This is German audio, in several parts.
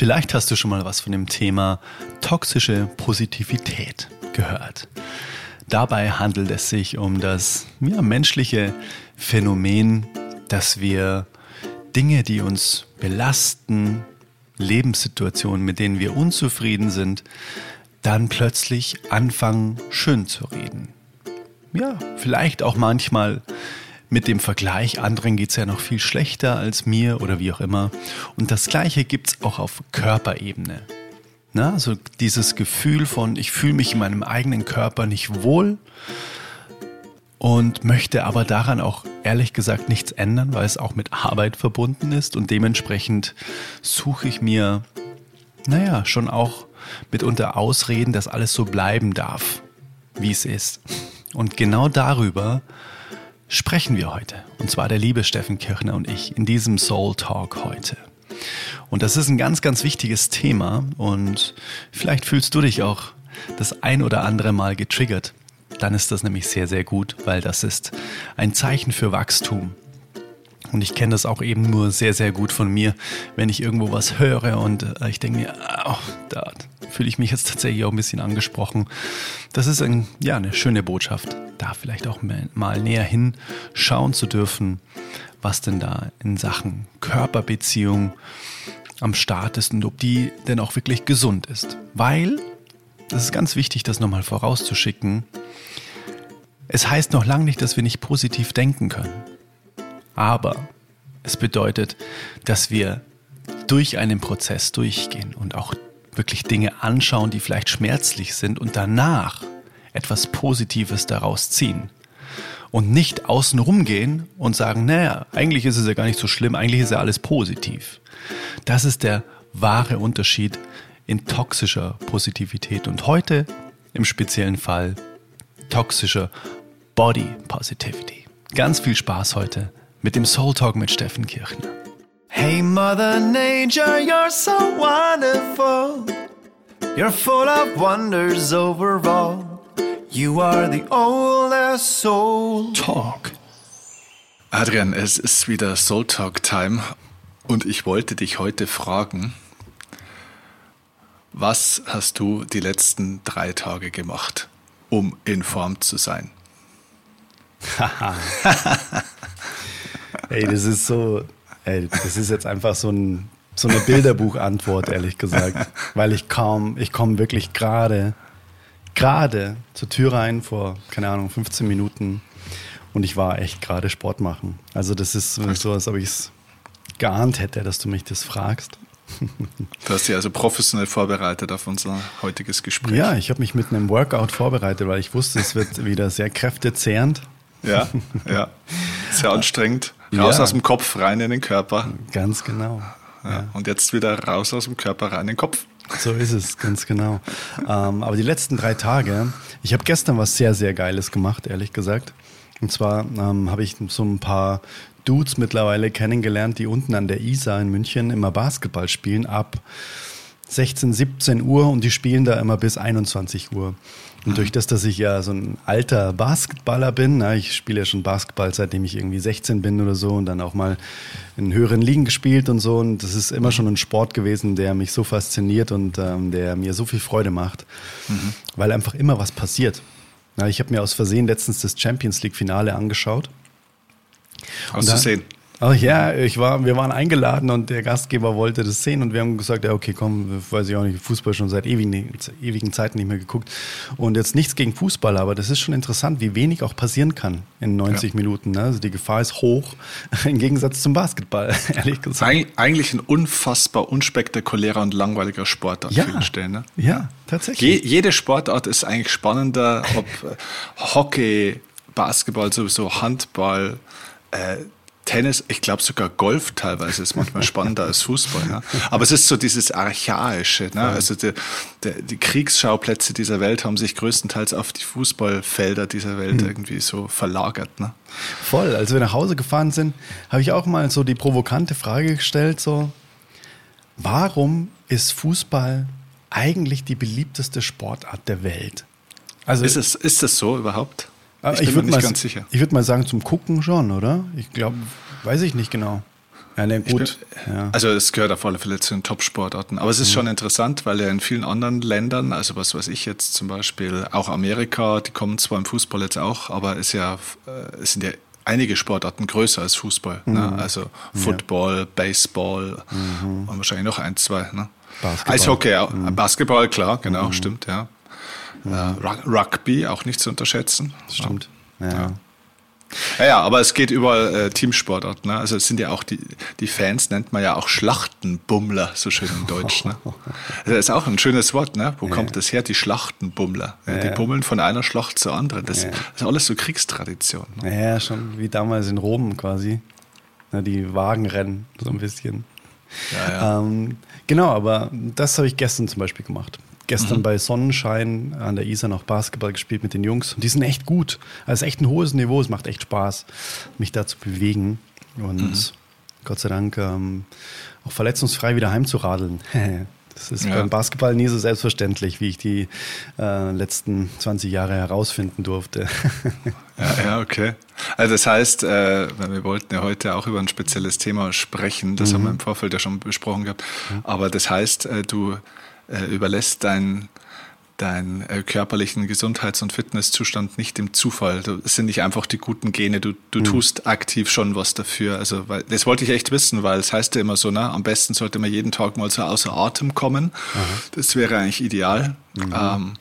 Vielleicht hast du schon mal was von dem Thema toxische Positivität gehört. Dabei handelt es sich um das ja, menschliche Phänomen, dass wir Dinge, die uns belasten, Lebenssituationen, mit denen wir unzufrieden sind, dann plötzlich anfangen schön zu reden. Ja, vielleicht auch manchmal mit dem Vergleich, anderen geht es ja noch viel schlechter als mir oder wie auch immer. Und das gleiche gibt es auch auf Körperebene. Na, also dieses Gefühl von, ich fühle mich in meinem eigenen Körper nicht wohl und möchte aber daran auch ehrlich gesagt nichts ändern, weil es auch mit Arbeit verbunden ist und dementsprechend suche ich mir, naja, schon auch mitunter Ausreden, dass alles so bleiben darf, wie es ist. Und genau darüber sprechen wir heute. Und zwar der liebe Steffen Kirchner und ich in diesem Soul Talk heute. Und das ist ein ganz, ganz wichtiges Thema und vielleicht fühlst du dich auch das ein oder andere Mal getriggert. Dann ist das nämlich sehr, sehr gut, weil das ist ein Zeichen für Wachstum. Und ich kenne das auch eben nur sehr, sehr gut von mir, wenn ich irgendwo was höre und äh, ich denke mir, oh, da fühle ich mich jetzt tatsächlich auch ein bisschen angesprochen. Das ist ein, ja, eine schöne Botschaft, da vielleicht auch mal näher hinschauen zu dürfen, was denn da in Sachen Körperbeziehung am Start ist und ob die denn auch wirklich gesund ist. Weil, das ist ganz wichtig, das nochmal vorauszuschicken, es heißt noch lange nicht, dass wir nicht positiv denken können. Aber es bedeutet, dass wir durch einen Prozess durchgehen und auch wirklich Dinge anschauen, die vielleicht schmerzlich sind und danach etwas Positives daraus ziehen. Und nicht außen rumgehen und sagen, naja, eigentlich ist es ja gar nicht so schlimm, eigentlich ist ja alles positiv. Das ist der wahre Unterschied in toxischer Positivität und heute im speziellen Fall toxischer Body Positivity. Ganz viel Spaß heute mit dem Soul Talk mit Steffen Kirchner. Hey Mother Nature, you're so wonderful. You're full of wonders overall. You are the oldest soul Talk. Adrian, es ist wieder Soul Talk Time und ich wollte dich heute fragen, was hast du die letzten drei Tage gemacht, um in Form zu sein? Ey, das ist so, ey, das ist jetzt einfach so, ein, so eine Bilderbuchantwort, ehrlich gesagt. Weil ich kaum, ich komme wirklich gerade, gerade zur Tür rein vor, keine Ahnung, 15 Minuten und ich war echt gerade Sport machen. Also das ist so, als ob ich es geahnt hätte, dass du mich das fragst. Du hast dich also professionell vorbereitet auf unser heutiges Gespräch. Ja, ich habe mich mit einem Workout vorbereitet, weil ich wusste, es wird wieder sehr kräftezehrend. Ja, ja. Sehr anstrengend. Raus ja. aus dem Kopf, rein in den Körper. Ganz genau. Ja. Und jetzt wieder raus aus dem Körper, rein in den Kopf. So ist es, ganz genau. ähm, aber die letzten drei Tage, ich habe gestern was sehr, sehr Geiles gemacht, ehrlich gesagt. Und zwar ähm, habe ich so ein paar Dudes mittlerweile kennengelernt, die unten an der Isar in München immer Basketball spielen ab 16, 17 Uhr und die spielen da immer bis 21 Uhr. Und durch das, dass ich ja so ein alter Basketballer bin, na, ich spiele ja schon Basketball, seitdem ich irgendwie 16 bin oder so und dann auch mal in höheren Ligen gespielt und so. Und das ist immer schon ein Sport gewesen, der mich so fasziniert und ähm, der mir so viel Freude macht, mhm. weil einfach immer was passiert. Na, ich habe mir aus Versehen letztens das Champions League Finale angeschaut. Aus Versehen? Ach ja, ich war, wir waren eingeladen und der Gastgeber wollte das sehen und wir haben gesagt, ja okay, komm, weiß ich auch nicht, Fußball schon seit ewigen, ewigen Zeiten nicht mehr geguckt. Und jetzt nichts gegen Fußball, aber das ist schon interessant, wie wenig auch passieren kann in 90 ja. Minuten. Ne? Also die Gefahr ist hoch, im Gegensatz zum Basketball, ehrlich gesagt. Eig eigentlich ein unfassbar unspektakulärer und langweiliger Sport an ja. vielen Stellen. Ne? Ja, tatsächlich. Je, jede Sportart ist eigentlich spannender, ob Hockey, Basketball sowieso, Handball, äh, Tennis, ich glaube sogar Golf teilweise ist manchmal spannender als Fußball. Ne? Aber es ist so dieses Archaische. Ne? Also die, die, die, Kriegsschauplätze dieser Welt haben sich größtenteils auf die Fußballfelder dieser Welt mhm. irgendwie so verlagert. Ne? Voll. Als wir nach Hause gefahren sind, habe ich auch mal so die provokante Frage gestellt, so, warum ist Fußball eigentlich die beliebteste Sportart der Welt? Also ist, es, ist das so überhaupt? Ich, ich bin mir nicht ganz sicher. Ich würde mal sagen, zum Gucken schon, oder? Ich glaube, weiß ich nicht genau. Ja, ne, gut. Bin, ja. Also es gehört auf alle Fälle zu den Top-Sportarten. Aber es ist mhm. schon interessant, weil ja in vielen anderen Ländern, also was weiß ich jetzt zum Beispiel, auch Amerika, die kommen zwar im Fußball jetzt auch, aber es, ja, äh, es sind ja einige Sportarten größer als Fußball. Ne? Mhm. Ne? Also Football, ja. Baseball mhm. und wahrscheinlich noch ein, zwei. Ne? Basketball. Eishockey. Mhm. Basketball, klar, genau, mhm. stimmt, ja. Mhm. Äh, Rugby auch nicht zu unterschätzen. Stimmt. ja. ja. Ja, ja, aber es geht überall äh, Teamsportart. Ne? Also es sind ja auch die, die Fans, nennt man ja auch Schlachtenbummler, so schön in Deutsch. Ne? Das ist auch ein schönes Wort. Ne? Wo ja. kommt das her, die Schlachtenbummler? Ja, die bummeln von einer Schlacht zur anderen. Das, das ist alles so Kriegstradition. Ne? Ja, schon wie damals in Rom quasi. Na, die Wagenrennen, so ein bisschen. Ähm, genau, aber das habe ich gestern zum Beispiel gemacht gestern mhm. bei Sonnenschein an der Isar noch Basketball gespielt mit den Jungs. Und die sind echt gut. Also echt ein hohes Niveau. Es macht echt Spaß, mich da zu bewegen. Und mhm. Gott sei Dank ähm, auch verletzungsfrei wieder heimzuradeln. Das ist ja. beim Basketball nie so selbstverständlich, wie ich die äh, letzten 20 Jahre herausfinden durfte. ja, ja, okay. Also das heißt, äh, wir wollten ja heute auch über ein spezielles Thema sprechen, das mhm. haben wir im Vorfeld ja schon besprochen gehabt. Mhm. Aber das heißt, äh, du äh, überlässt deinen deinen äh, körperlichen Gesundheits- und Fitnesszustand nicht dem Zufall. Es sind nicht einfach die guten Gene, du, du mhm. tust aktiv schon was dafür. Also weil, das wollte ich echt wissen, weil es heißt ja immer so, na, am besten sollte man jeden Tag mal so außer Atem kommen. Aha. Das wäre eigentlich ideal. Mhm. Ähm,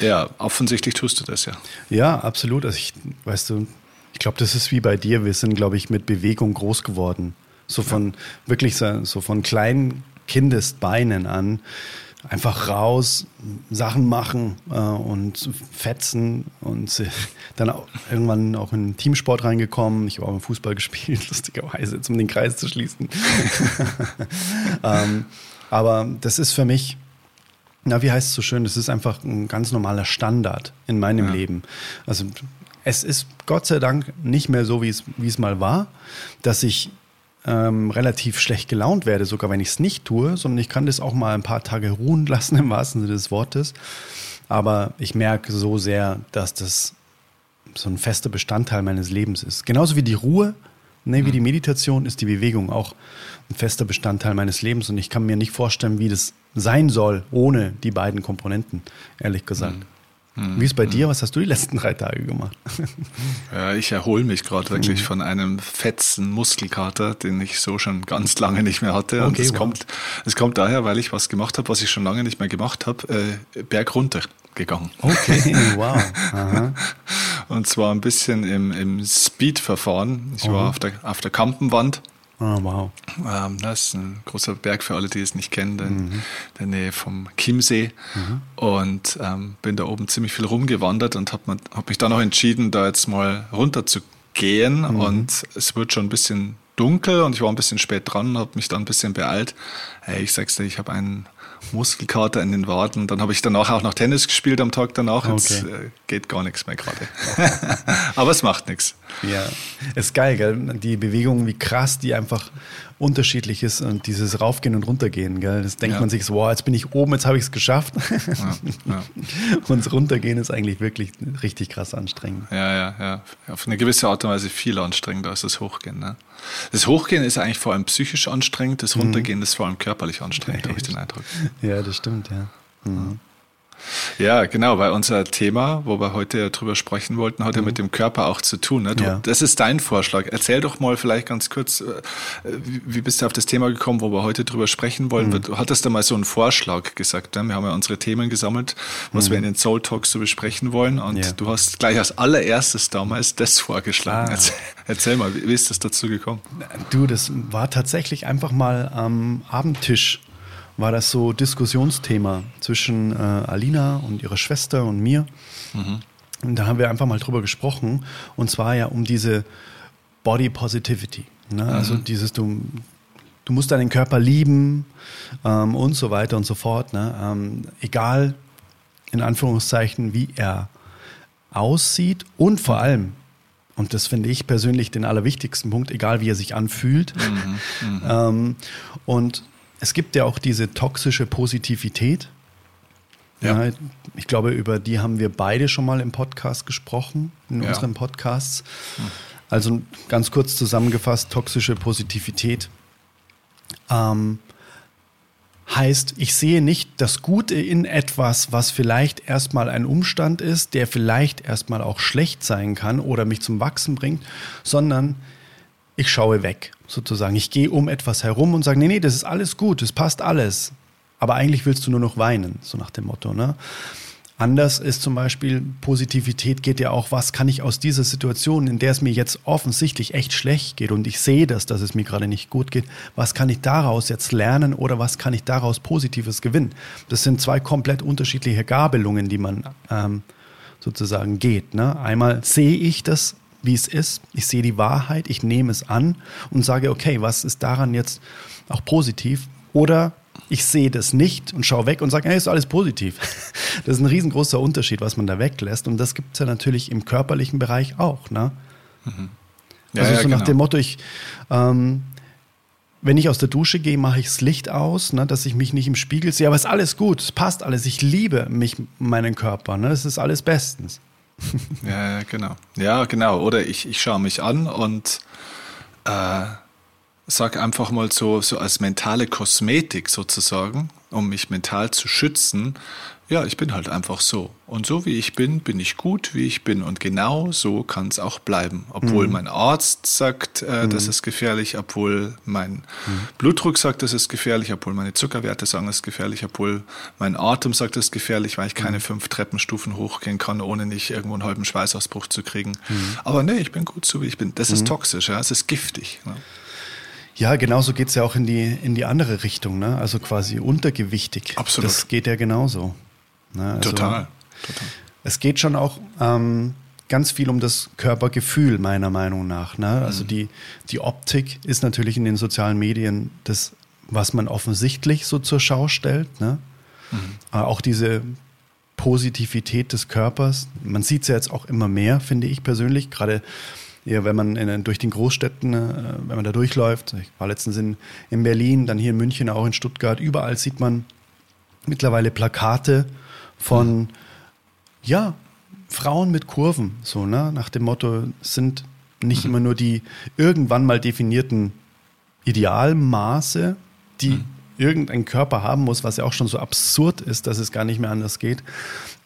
ja, offensichtlich tust du das ja. Ja, absolut. Also ich, weißt du, ich glaube, das ist wie bei dir. Wir sind, glaube ich, mit Bewegung groß geworden. So von ja. wirklich so, so von kleinen Kindesbeinen an. Einfach raus, Sachen machen äh, und fetzen und dann auch irgendwann auch in den Teamsport reingekommen. Ich habe auch im Fußball gespielt, lustigerweise, um den Kreis zu schließen. ähm, aber das ist für mich, na, wie heißt es so schön, das ist einfach ein ganz normaler Standard in meinem ja. Leben. Also es ist Gott sei Dank nicht mehr so, wie es, wie es mal war, dass ich ähm, relativ schlecht gelaunt werde, sogar wenn ich es nicht tue, sondern ich kann das auch mal ein paar Tage ruhen lassen, im wahrsten Sinne des Wortes. Aber ich merke so sehr, dass das so ein fester Bestandteil meines Lebens ist. Genauso wie die Ruhe, ne, wie die mhm. Meditation ist die Bewegung auch ein fester Bestandteil meines Lebens. Und ich kann mir nicht vorstellen, wie das sein soll ohne die beiden Komponenten, ehrlich gesagt. Mhm. Mhm. Wie ist bei dir? Was hast du die letzten drei Tage gemacht? Ja, ich erhole mich gerade wirklich mhm. von einem fetzen Muskelkater, den ich so schon ganz lange nicht mehr hatte. Und es wow. kommt, es kommt daher, weil ich was gemacht habe, was ich schon lange nicht mehr gemacht habe, äh, berg runter gegangen. Okay, wow. Aha. Und zwar ein bisschen im, im Speed-Verfahren. Ich war auf der, auf der Kampenwand Oh, wow. Ähm, das ist ein großer Berg für alle, die es nicht kennen, in mhm. der Nähe vom Chiemsee. Mhm. Und ähm, bin da oben ziemlich viel rumgewandert und habe hab mich dann auch entschieden, da jetzt mal runter zu gehen. Mhm. Und es wird schon ein bisschen dunkel und ich war ein bisschen spät dran, habe mich dann ein bisschen beeilt. Hey, ich sag's dir, ich habe einen Muskelkater in den Waden. Dann habe ich danach auch noch Tennis gespielt am Tag danach. Jetzt okay. äh, geht gar nichts mehr gerade. Aber es macht nichts. Ja, ist geil, gell? Die Bewegung, wie krass die einfach unterschiedlich ist und dieses Raufgehen und Runtergehen, gell? Das denkt ja. man sich so, wow, jetzt bin ich oben, jetzt habe ich es geschafft. Ja, ja. und das Runtergehen ist eigentlich wirklich richtig krass anstrengend. Ja, ja, ja. Auf eine gewisse Art und Weise viel anstrengender als das Hochgehen. Ne? Das Hochgehen ist eigentlich vor allem psychisch anstrengend, das mhm. Runtergehen mhm. ist vor allem körperlich anstrengend, habe ich den Eindruck. Ja, das stimmt, ja. Mhm. Ja, genau, weil unser Thema, wo wir heute drüber sprechen wollten, hat ja mhm. mit dem Körper auch zu tun. Ne? Du, ja. Das ist dein Vorschlag. Erzähl doch mal vielleicht ganz kurz, äh, wie bist du auf das Thema gekommen, wo wir heute drüber sprechen wollen? Mhm. Du hattest da mal so einen Vorschlag gesagt. Ne? Wir haben ja unsere Themen gesammelt, was mhm. wir in den Soul Talks so besprechen wollen. Und ja. du hast gleich als allererstes damals das vorgeschlagen. Ah. Erzähl, erzähl, mal, wie, wie ist das dazu gekommen? Du, das war tatsächlich einfach mal am Abendtisch war das so Diskussionsthema zwischen äh, Alina und ihrer Schwester und mir. Mhm. Und da haben wir einfach mal drüber gesprochen. Und zwar ja um diese Body Positivity. Ne? Also mhm. Also dieses, du, du musst deinen Körper lieben ähm, und so weiter und so fort. Ne? Ähm, egal, in Anführungszeichen, wie er aussieht und vor allem, und das finde ich persönlich den allerwichtigsten Punkt, egal wie er sich anfühlt. Mhm, mhm. ähm, und es gibt ja auch diese toxische Positivität. Ja. ja. ich glaube, über die haben wir beide schon mal im Podcast gesprochen, in ja. unseren Podcasts. Also ganz kurz zusammengefasst, toxische Positivität ähm, heißt, ich sehe nicht das Gute in etwas, was vielleicht erstmal ein Umstand ist, der vielleicht erstmal auch schlecht sein kann oder mich zum Wachsen bringt, sondern ich schaue weg, sozusagen. Ich gehe um etwas herum und sage, nee, nee, das ist alles gut, das passt alles. Aber eigentlich willst du nur noch weinen, so nach dem Motto. Ne? Anders ist zum Beispiel, Positivität geht ja auch, was kann ich aus dieser Situation, in der es mir jetzt offensichtlich echt schlecht geht und ich sehe das, dass es mir gerade nicht gut geht, was kann ich daraus jetzt lernen oder was kann ich daraus Positives gewinnen? Das sind zwei komplett unterschiedliche Gabelungen, die man ähm, sozusagen geht. Ne? Einmal sehe ich das, wie es ist, ich sehe die Wahrheit, ich nehme es an und sage, okay, was ist daran jetzt auch positiv? Oder ich sehe das nicht und schaue weg und sage, hey, ist alles positiv. Das ist ein riesengroßer Unterschied, was man da weglässt. Und das gibt es ja natürlich im körperlichen Bereich auch. Ne? Mhm. Ja, also so ja, nach genau. dem Motto, ich, ähm, wenn ich aus der Dusche gehe, mache ich das Licht aus, ne, dass ich mich nicht im Spiegel sehe. Aber es ist alles gut, es passt alles. Ich liebe mich, meinen Körper. Ne? Es ist alles bestens. Ja, genau. Ja, genau. Oder ich, ich schaue mich an und äh, sag einfach mal so, so als mentale Kosmetik sozusagen, um mich mental zu schützen, ja, ich bin halt einfach so. Und so wie ich bin, bin ich gut, wie ich bin. Und genau so kann es auch bleiben. Obwohl mhm. mein Arzt sagt, äh, mhm. das ist gefährlich, obwohl mein mhm. Blutdruck sagt, das ist gefährlich, obwohl meine Zuckerwerte sagen, das ist gefährlich, obwohl mein Atem sagt, das ist gefährlich, weil ich keine mhm. fünf Treppenstufen hochgehen kann, ohne nicht irgendwo einen halben Schweißausbruch zu kriegen. Mhm. Aber nee, ich bin gut so, wie ich bin. Das ist mhm. toxisch, ja, es ist giftig. Ja. Ja, genauso geht es ja auch in die, in die andere Richtung, ne? also quasi untergewichtig. Absolut. Das geht ja genauso. Ne? Also total. total. Es geht schon auch ähm, ganz viel um das Körpergefühl, meiner Meinung nach. Ne? Also mhm. die, die Optik ist natürlich in den sozialen Medien das, was man offensichtlich so zur Schau stellt. Ne? Mhm. Äh, auch diese Positivität des Körpers. Man sieht es ja jetzt auch immer mehr, finde ich persönlich. Gerade ja, wenn man in, durch den Großstädten, äh, wenn man da durchläuft, ich war letztens in, in Berlin, dann hier in München, auch in Stuttgart, überall sieht man mittlerweile Plakate von, mhm. ja, Frauen mit Kurven, so, ne, nach dem Motto, sind nicht mhm. immer nur die irgendwann mal definierten Idealmaße, die mhm. irgendein Körper haben muss, was ja auch schon so absurd ist, dass es gar nicht mehr anders geht.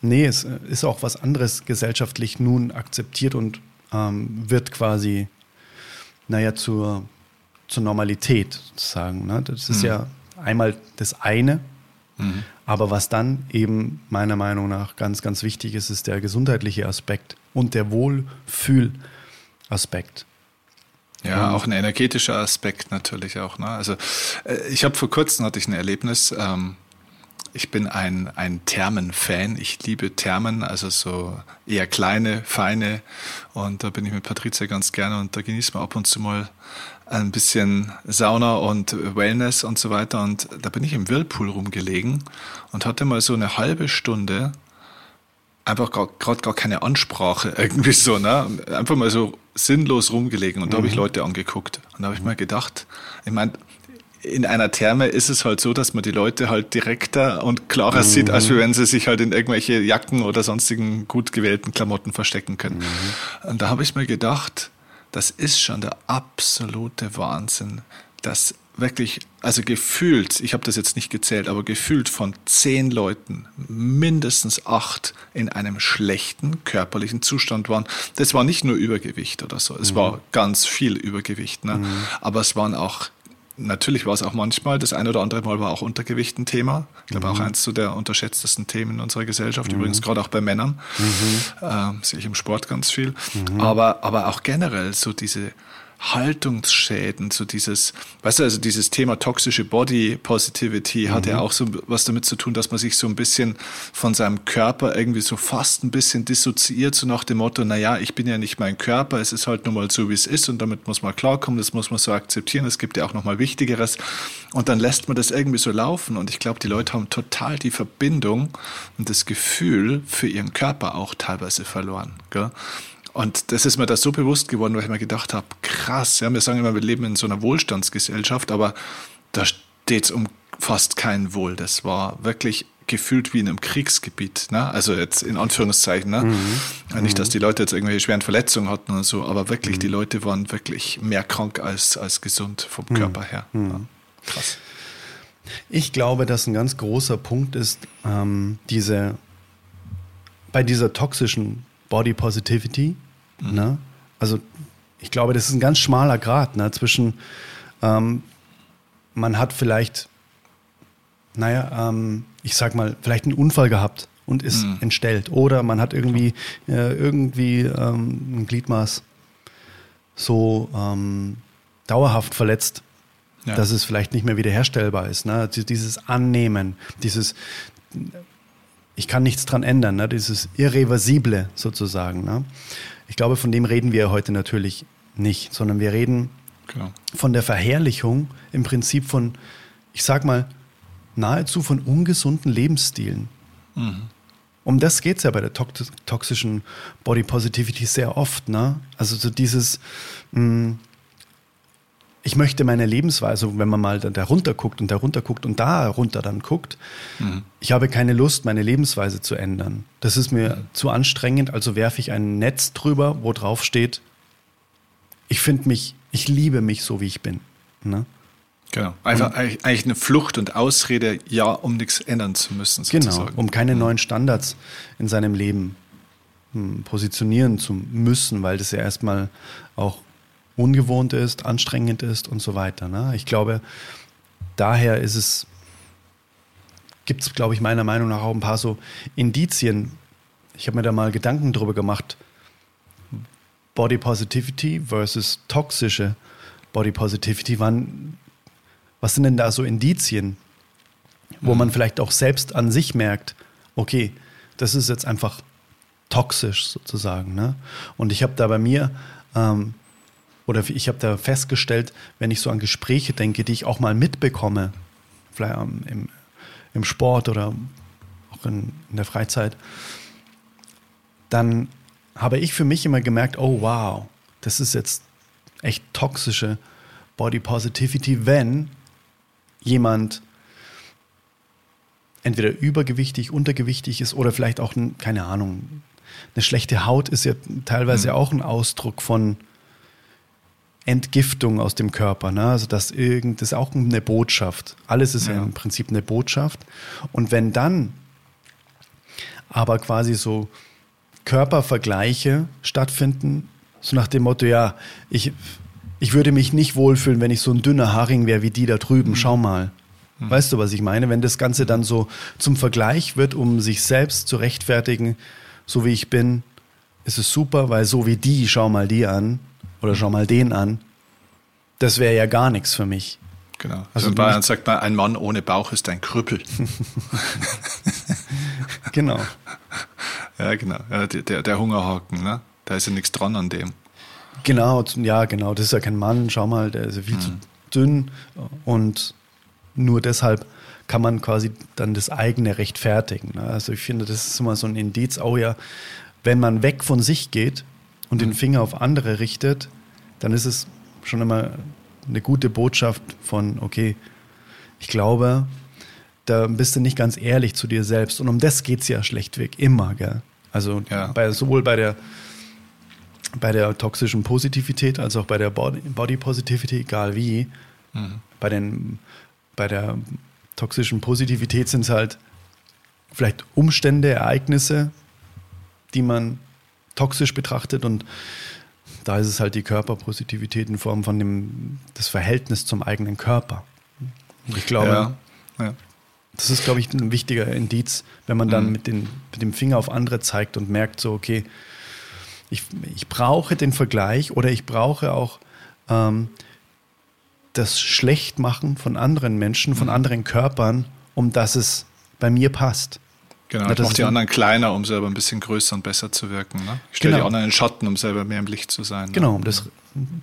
Nee, es ist auch was anderes gesellschaftlich nun akzeptiert und ähm, wird quasi, naja, zur, zur Normalität sozusagen. Ne? Das ist mhm. ja einmal das eine, mhm. aber was dann eben meiner Meinung nach ganz, ganz wichtig ist, ist der gesundheitliche Aspekt und der Wohlfühlaspekt. Ja, auch ein energetischer Aspekt natürlich auch. Ne? Also äh, ich habe vor kurzem hatte ich ein Erlebnis. Ähm, ich bin ein, ein Thermen-Fan. Ich liebe Thermen, also so eher kleine, feine. Und da bin ich mit Patricia ganz gerne und da genießt man ab und zu mal ein bisschen Sauna und Wellness und so weiter. Und da bin ich im Whirlpool rumgelegen und hatte mal so eine halbe Stunde einfach gerade gar keine Ansprache irgendwie so, ne? Einfach mal so sinnlos rumgelegen und da habe ich mhm. Leute angeguckt und da habe ich mal gedacht, ich meine, in einer Therme ist es halt so, dass man die Leute halt direkter und klarer mhm. sieht, als wenn sie sich halt in irgendwelche Jacken oder sonstigen gut gewählten Klamotten verstecken können. Mhm. Und da habe ich mir gedacht, das ist schon der absolute Wahnsinn, dass wirklich, also gefühlt, ich habe das jetzt nicht gezählt, aber gefühlt von zehn Leuten mindestens acht in einem schlechten körperlichen Zustand waren. Das war nicht nur Übergewicht oder so, es mhm. war ganz viel Übergewicht, ne? Mhm. aber es waren auch natürlich war es auch manchmal, das eine oder andere Mal war auch Untergewicht ein Thema. Ich glaube mhm. auch eins zu der unterschätztesten Themen in unserer Gesellschaft, mhm. übrigens gerade auch bei Männern, mhm. äh, sehe ich im Sport ganz viel. Mhm. Aber, aber auch generell so diese Haltungsschäden, so dieses, weißt du, also dieses Thema toxische Body Positivity mhm. hat ja mhm. auch so was damit zu tun, dass man sich so ein bisschen von seinem Körper irgendwie so fast ein bisschen dissoziiert, so nach dem Motto, na ja, ich bin ja nicht mein Körper, es ist halt nun mal so, wie es ist und damit muss man klarkommen, das muss man so akzeptieren, es gibt ja auch noch mal Wichtigeres und dann lässt man das irgendwie so laufen und ich glaube, die Leute haben total die Verbindung und das Gefühl für ihren Körper auch teilweise verloren, gell? Und das ist mir da so bewusst geworden, weil ich mir gedacht habe, krass, ja, wir sagen immer, wir leben in so einer Wohlstandsgesellschaft, aber da steht es um fast kein Wohl. Das war wirklich gefühlt wie in einem Kriegsgebiet. Ne? Also jetzt in Anführungszeichen. Ne? Mhm. Nicht, dass die Leute jetzt irgendwelche schweren Verletzungen hatten oder so, aber wirklich, mhm. die Leute waren wirklich mehr krank als, als gesund vom mhm. Körper her. Mhm. Ja. Krass. Ich glaube, dass ein ganz großer Punkt ist, ähm, diese bei dieser toxischen Body Positivity. Mhm. Ne? Also ich glaube, das ist ein ganz schmaler Grad ne, zwischen ähm, man hat vielleicht, naja, ähm, ich sag mal, vielleicht einen Unfall gehabt und ist mhm. entstellt. Oder man hat irgendwie, äh, irgendwie ähm, ein Gliedmaß so ähm, dauerhaft verletzt, ja. dass es vielleicht nicht mehr wiederherstellbar ist. Ne? Dieses Annehmen, dieses ich kann nichts dran ändern, ne? dieses Irreversible sozusagen. Ne? Ich glaube, von dem reden wir heute natürlich nicht, sondern wir reden Genau. Von der Verherrlichung im Prinzip von, ich sag mal, nahezu von ungesunden Lebensstilen. Mhm. Um das geht es ja bei der toxischen Body Positivity sehr oft. Ne? Also so dieses, mh, mm, ich möchte meine Lebensweise, wenn man mal da, runter guckt und da runter guckt und da runter dann guckt, mhm. ich habe keine Lust, meine Lebensweise zu ändern. Das ist mir mhm. zu anstrengend, also werfe ich ein Netz drüber, wo drauf steht, ich finde mich ich liebe mich so, wie ich bin. Ne? Genau. Einfach und, eigentlich eine Flucht und Ausrede, ja, um nichts ändern zu müssen. Genau, sozusagen. Genau, um keine mhm. neuen Standards in seinem Leben hm, positionieren zu müssen, weil das ja erstmal auch ungewohnt ist, anstrengend ist und so weiter. Ne? Ich glaube, daher ist es, gibt es, glaube ich, meiner Meinung nach auch ein paar so Indizien. Ich habe mir da mal Gedanken drüber gemacht, Body Positivity versus toxische Body Positivity. Wann, was sind denn da so Indizien, wo mhm. man vielleicht auch selbst an sich merkt, okay, das ist jetzt einfach toxisch sozusagen. Ne? Und ich habe da bei mir, ähm, oder ich habe da festgestellt, wenn ich so an Gespräche denke, die ich auch mal mitbekomme, vielleicht ähm, im, im Sport oder auch in, in der Freizeit, dann habe ich für mich immer gemerkt, oh wow, das ist jetzt echt toxische Body Positivity, wenn jemand entweder übergewichtig, untergewichtig ist oder vielleicht auch, keine Ahnung, eine schlechte Haut ist ja teilweise mhm. auch ein Ausdruck von Entgiftung aus dem Körper. Ne? Also das, irgend, das ist auch eine Botschaft. Alles ist ja. ja im Prinzip eine Botschaft. Und wenn dann aber quasi so Körpervergleiche stattfinden, so nach dem Motto, ja, ich, ich würde mich nicht wohlfühlen, wenn ich so ein dünner Haring wäre wie die da drüben, mhm. schau mal. Mhm. Weißt du, was ich meine? Wenn das Ganze dann so zum Vergleich wird, um sich selbst zu rechtfertigen, so wie ich bin, ist es super, weil so wie die, schau mal die an oder schau mal den an, das wäre ja gar nichts für mich. Genau. Also, also in Bayern sagt man, ein Mann ohne Bauch ist ein Krüppel. genau. Ja, genau. Ja, der, der Hungerhaken, ne? Da ist ja nichts dran an dem. Genau, ja, genau. Das ist ja kein Mann. Schau mal, der ist ja viel hm. zu dünn. Und nur deshalb kann man quasi dann das eigene rechtfertigen. Ne? Also ich finde, das ist immer so ein Indiz, auch ja, wenn man weg von sich geht und den. Finger auf andere richtet, dann ist es schon immer eine gute Botschaft von, okay, ich glaube, da bist du nicht ganz ehrlich zu dir selbst. Und um das geht es ja schlechtweg immer, gell? Also ja. bei, sowohl bei der, bei der toxischen Positivität als auch bei der Body, Body Positivity, egal wie. Mhm. Bei, den, bei der toxischen Positivität sind es halt vielleicht Umstände, Ereignisse, die man toxisch betrachtet und da ist es halt die Körperpositivität in Form von dem das Verhältnis zum eigenen Körper. Und ich glaube, ja, ja. Das ist, glaube ich, ein wichtiger Indiz, wenn man dann mhm. mit, den, mit dem Finger auf andere zeigt und merkt, so, okay, ich, ich brauche den Vergleich oder ich brauche auch ähm, das Schlechtmachen von anderen Menschen, von mhm. anderen Körpern, um dass es bei mir passt. Genau, ich mache die anderen kleiner, um selber ein bisschen größer und besser zu wirken. Ne? Ich stelle genau. die anderen in Schatten, um selber mehr im Licht zu sein. Genau, ne? um das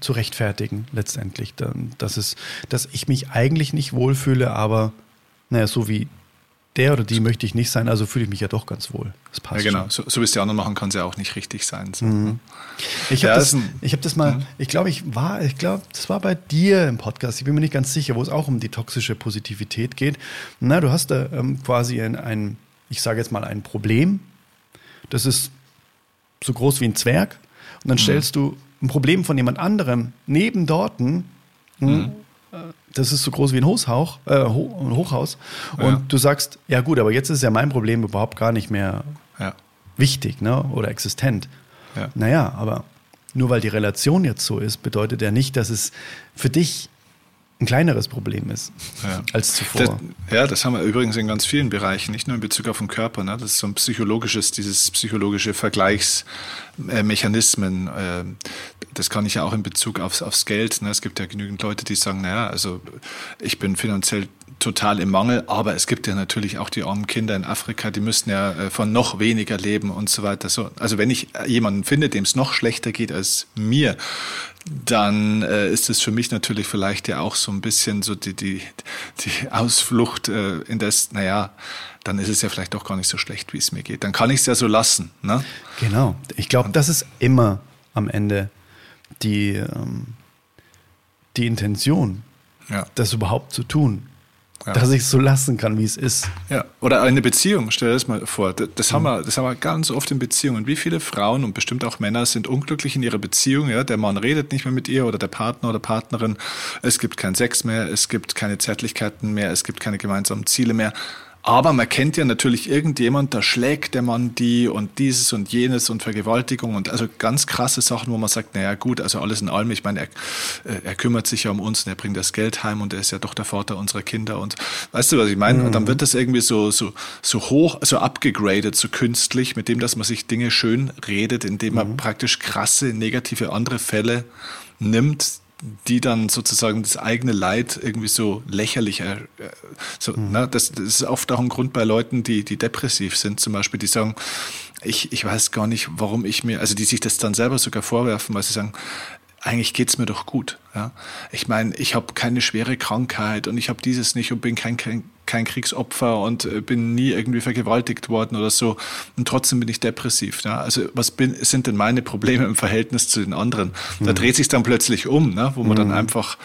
zu rechtfertigen letztendlich. Dass, es, dass ich mich eigentlich nicht wohlfühle, aber naja, so wie der oder die möchte ich nicht sein, also fühle ich mich ja doch ganz wohl. Das passt ja, genau. So, so wie es die anderen machen, kann es ja auch nicht richtig sein. So. Mhm. Ich habe ja, das, hab das mal, mhm. ich glaube, ich war, ich glaube, das war bei dir im Podcast, ich bin mir nicht ganz sicher, wo es auch um die toxische Positivität geht. Na, du hast da ähm, quasi ein, ein, ich sage jetzt mal, ein Problem. Das ist so groß wie ein Zwerg. Und dann mhm. stellst du ein Problem von jemand anderem neben dorten. Hm, mhm das ist so groß wie ein Hochhaus, äh, Hochhaus. Und ja. du sagst, ja gut, aber jetzt ist ja mein Problem überhaupt gar nicht mehr ja. wichtig ne? oder existent. Ja. Naja, aber nur weil die Relation jetzt so ist, bedeutet ja nicht, dass es für dich ein kleineres Problem ist ja. als zuvor. Das, ja, das haben wir übrigens in ganz vielen Bereichen, nicht nur in Bezug auf den Körper. Ne? Das ist so ein psychologisches, dieses psychologische Vergleichsmechanismen. Äh, das kann ich ja auch in Bezug aufs, aufs Geld. Ne? Es gibt ja genügend Leute, die sagen, naja, also ich bin finanziell total im Mangel, aber es gibt ja natürlich auch die armen Kinder in Afrika, die müssten ja äh, von noch weniger leben und so weiter. So, also wenn ich jemanden finde, dem es noch schlechter geht als mir, dann äh, ist es für mich natürlich vielleicht ja auch so ein bisschen so die, die, die Ausflucht äh, in das, naja, dann ist es ja vielleicht doch gar nicht so schlecht, wie es mir geht. Dann kann ich es ja so lassen. Ne? Genau. Ich glaube, das ist immer am Ende die, ähm, die Intention, ja. das überhaupt zu tun. Ja. Dass ich es so lassen kann, wie es ist. Ja, oder eine Beziehung, stell dir das mal vor. Das, das, mhm. haben wir, das haben wir ganz oft in Beziehungen. Wie viele Frauen und bestimmt auch Männer sind unglücklich in ihrer Beziehung? Ja? Der Mann redet nicht mehr mit ihr oder der Partner oder Partnerin. Es gibt keinen Sex mehr, es gibt keine Zärtlichkeiten mehr, es gibt keine gemeinsamen Ziele mehr. Aber man kennt ja natürlich irgendjemand, da schlägt der Mann die und dieses und jenes und Vergewaltigung und also ganz krasse Sachen, wo man sagt, naja gut, also alles in allem, ich meine, er, äh, er kümmert sich ja um uns und er bringt das Geld heim und er ist ja doch der Vater unserer Kinder und weißt du, was ich meine? Mhm. Und dann wird das irgendwie so, so, so hoch, so abgegradet, so künstlich, mit dem, dass man sich Dinge schön redet, indem man mhm. praktisch krasse, negative andere Fälle nimmt, die dann sozusagen das eigene Leid irgendwie so lächerlich, äh, so, mhm. ne, das, das, ist oft auch ein Grund bei Leuten, die, die depressiv sind, zum Beispiel, die sagen, ich, ich weiß gar nicht, warum ich mir, also die sich das dann selber sogar vorwerfen, weil sie sagen, eigentlich geht's mir doch gut. Ja? Ich meine, ich habe keine schwere Krankheit und ich habe dieses nicht und bin kein, kein, kein Kriegsopfer und äh, bin nie irgendwie vergewaltigt worden oder so. Und trotzdem bin ich depressiv. Ja? Also was bin, sind denn meine Probleme im Verhältnis zu den anderen? Mhm. Da dreht sich dann plötzlich um, ne? wo man mhm. dann einfach,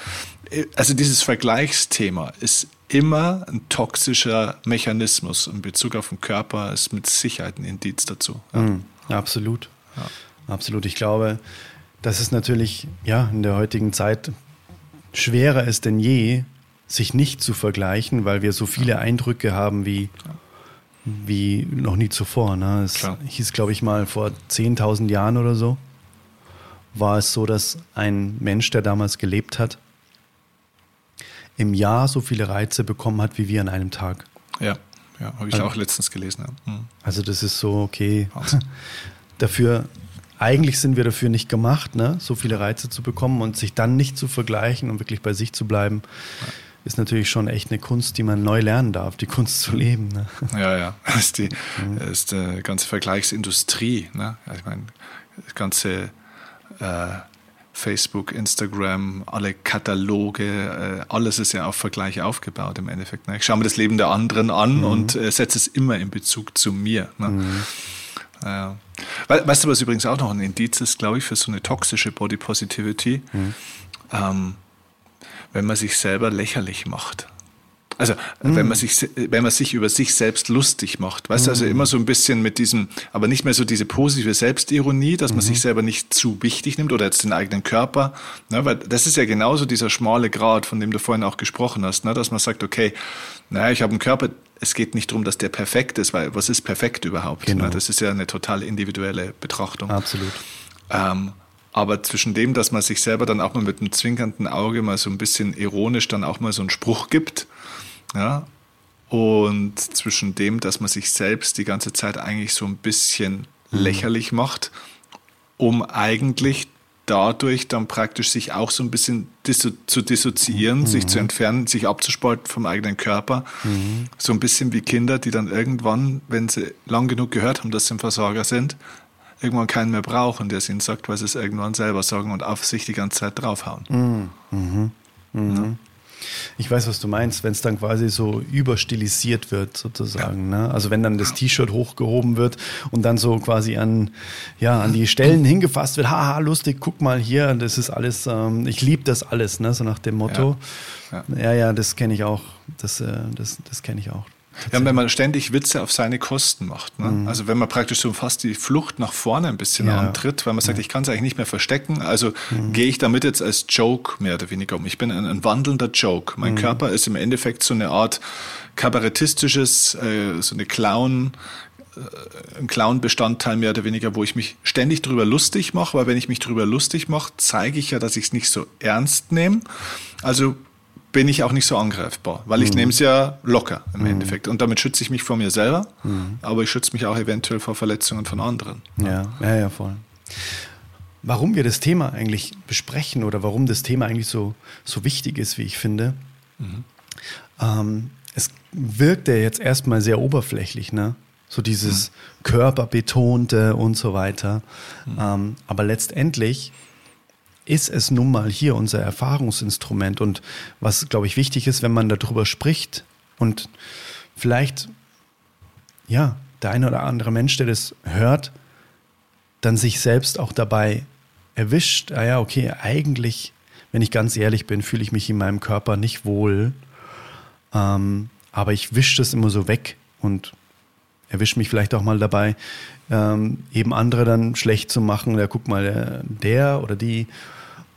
äh, also dieses Vergleichsthema ist immer ein toxischer Mechanismus in Bezug auf den Körper, ist mit Sicherheit ein Indiz dazu. Ja. Mhm. Absolut. Ja. Absolut. Ich glaube, dass es natürlich ja, in der heutigen Zeit schwerer ist denn je, sich nicht zu vergleichen, weil wir so viele Eindrücke haben wie, wie noch nie zuvor. Ne? Es Klar. hieß, glaube ich, mal vor 10.000 Jahren oder so, war es so, dass ein Mensch, der damals gelebt hat, im Jahr so viele Reize bekommen hat, wie wir an einem Tag. Ja, ja habe ich also, auch letztens gelesen. Ja. Mhm. Also das ist so, okay. Dafür eigentlich sind wir dafür nicht gemacht, ne? so viele Reize zu bekommen und sich dann nicht zu vergleichen und wirklich bei sich zu bleiben, ja. Ist natürlich schon echt eine Kunst, die man neu lernen darf, die Kunst zu leben. Ne? Ja, ja, das ist die, mhm. das ist die ganze Vergleichsindustrie. Ne? Ich meine, das ganze äh, Facebook, Instagram, alle Kataloge, äh, alles ist ja auf Vergleich aufgebaut im Endeffekt. Ne? Ich schaue mir das Leben der anderen an mhm. und äh, setze es immer in Bezug zu mir. Ne? Mhm. Ja. Weißt du, was übrigens auch noch ein Indiz ist, glaube ich, für so eine toxische Body Positivity? Mhm. Ähm, wenn man sich selber lächerlich macht. Also, mhm. wenn, man sich, wenn man sich über sich selbst lustig macht. Weißt du, also mhm. immer so ein bisschen mit diesem, aber nicht mehr so diese positive Selbstironie, dass man mhm. sich selber nicht zu wichtig nimmt oder jetzt den eigenen Körper. Ne, weil das ist ja genauso dieser schmale Grad, von dem du vorhin auch gesprochen hast, ne, dass man sagt, okay, naja, ich habe einen Körper, es geht nicht darum, dass der perfekt ist, weil was ist perfekt überhaupt? Genau. Das ist ja eine total individuelle Betrachtung. Absolut. Ähm, aber zwischen dem, dass man sich selber dann auch mal mit einem zwinkernden Auge mal so ein bisschen ironisch dann auch mal so einen Spruch gibt, ja, und zwischen dem, dass man sich selbst die ganze Zeit eigentlich so ein bisschen mhm. lächerlich macht, um eigentlich dadurch dann praktisch sich auch so ein bisschen disso zu dissoziieren, mhm. sich zu entfernen, sich abzuspalten vom eigenen Körper. Mhm. So ein bisschen wie Kinder, die dann irgendwann, wenn sie lang genug gehört haben, dass sie ein Versorger sind, irgendwann keinen mehr brauchen, der es ihnen sagt, weil sie es irgendwann selber sagen und auf sich die ganze Zeit draufhauen. Mhm. mhm. mhm. Ja. Ich weiß, was du meinst, wenn es dann quasi so überstilisiert wird, sozusagen. Ja. Ne? Also wenn dann das T-Shirt hochgehoben wird und dann so quasi an, ja, an die Stellen hingefasst wird, haha, lustig, guck mal hier, das ist alles, ähm, ich liebe das alles, ne? so nach dem Motto. Ja, ja, ja, ja das kenne ich auch. Das, äh, das, das kenne ich auch. Ja, wenn man ständig Witze auf seine Kosten macht. Ne? Mhm. Also wenn man praktisch so fast die Flucht nach vorne ein bisschen ja. antritt, weil man sagt, ja. ich kann es eigentlich nicht mehr verstecken, also mhm. gehe ich damit jetzt als Joke mehr oder weniger um. Ich bin ein, ein wandelnder Joke. Mein mhm. Körper ist im Endeffekt so eine Art kabarettistisches, äh, so eine Clown, äh, ein Clown-Bestandteil mehr oder weniger, wo ich mich ständig drüber lustig mache, weil wenn ich mich drüber lustig mache, zeige ich ja, dass ich es nicht so ernst nehme. Also bin ich auch nicht so angreifbar, weil ich mhm. nehme es ja locker im mhm. Endeffekt. Und damit schütze ich mich vor mir selber, mhm. aber ich schütze mich auch eventuell vor Verletzungen von anderen. Ja, ja, ja, voll. Warum wir das Thema eigentlich besprechen oder warum das Thema eigentlich so, so wichtig ist, wie ich finde, mhm. ähm, es wirkt ja jetzt erstmal sehr oberflächlich, ne? So dieses mhm. Körperbetonte und so weiter. Mhm. Ähm, aber letztendlich ist es nun mal hier unser Erfahrungsinstrument. Und was, glaube ich, wichtig ist, wenn man darüber spricht und vielleicht, ja, der eine oder andere Mensch, der das hört, dann sich selbst auch dabei erwischt, ah ja, okay, eigentlich, wenn ich ganz ehrlich bin, fühle ich mich in meinem Körper nicht wohl, ähm, aber ich wische das immer so weg und erwische mich vielleicht auch mal dabei, ähm, eben andere dann schlecht zu machen. Ja, guck mal, der, der oder die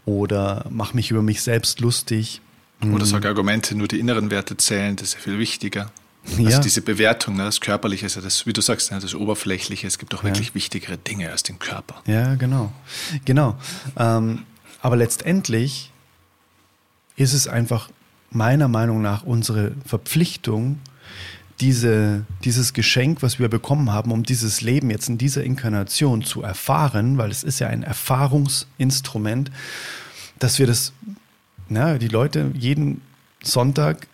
oder mache mich über mich selbst lustig. Oder sage Argumente, nur die inneren Werte zählen, das ist ja viel wichtiger. Also ja. diese Bewertung, ne, das Körperliche ist ja das, wie du sagst, ne, das Oberflächliche. Es gibt wirklich ja. wichtigere Dinge als den Körper. Ja, genau. Genau. Ähm, aber letztendlich ist es einfach meiner Meinung nach unsere Verpflichtung, diese, dieses Geschenk, was wir bekommen haben, um dieses Leben jetzt in dieser Inkarnation zu erfahren, weil es ist ja ein Erfahrungsinstrument, dass wir das, na, die Leute jeden Sonntag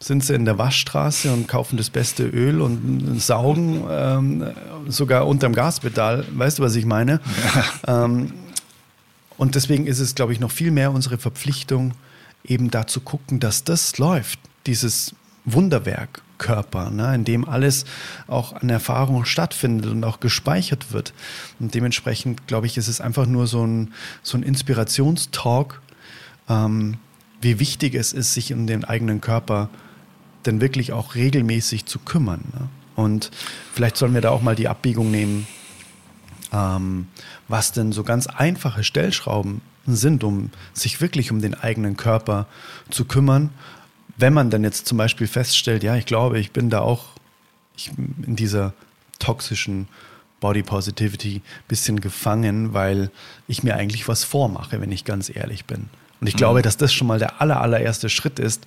sind sie in der Waschstraße und kaufen das beste Öl und saugen ähm, sogar unterm Gaspedal. Weißt du, was ich meine? Ja. Ähm, und deswegen ist es, glaube ich, noch viel mehr unsere Verpflichtung, eben da zu gucken, dass das läuft, dieses Wunderwerk. Körper, ne, in dem alles auch an Erfahrung stattfindet und auch gespeichert wird. Und dementsprechend, glaube ich, ist es einfach nur so ein, so ein Inspirationstalk, ähm, wie wichtig es ist, sich um den eigenen Körper denn wirklich auch regelmäßig zu kümmern. Ne? Und vielleicht sollen wir da auch mal die Abbiegung nehmen, ähm, was denn so ganz einfache Stellschrauben sind, um sich wirklich um den eigenen Körper zu kümmern wenn man dann jetzt zum Beispiel feststellt, ja, ich glaube, ich bin da auch ich, in dieser toxischen Body Positivity bisschen gefangen, weil ich mir eigentlich was vormache, wenn ich ganz ehrlich bin. Und ich mhm. glaube, dass das schon mal der aller, allererste Schritt ist,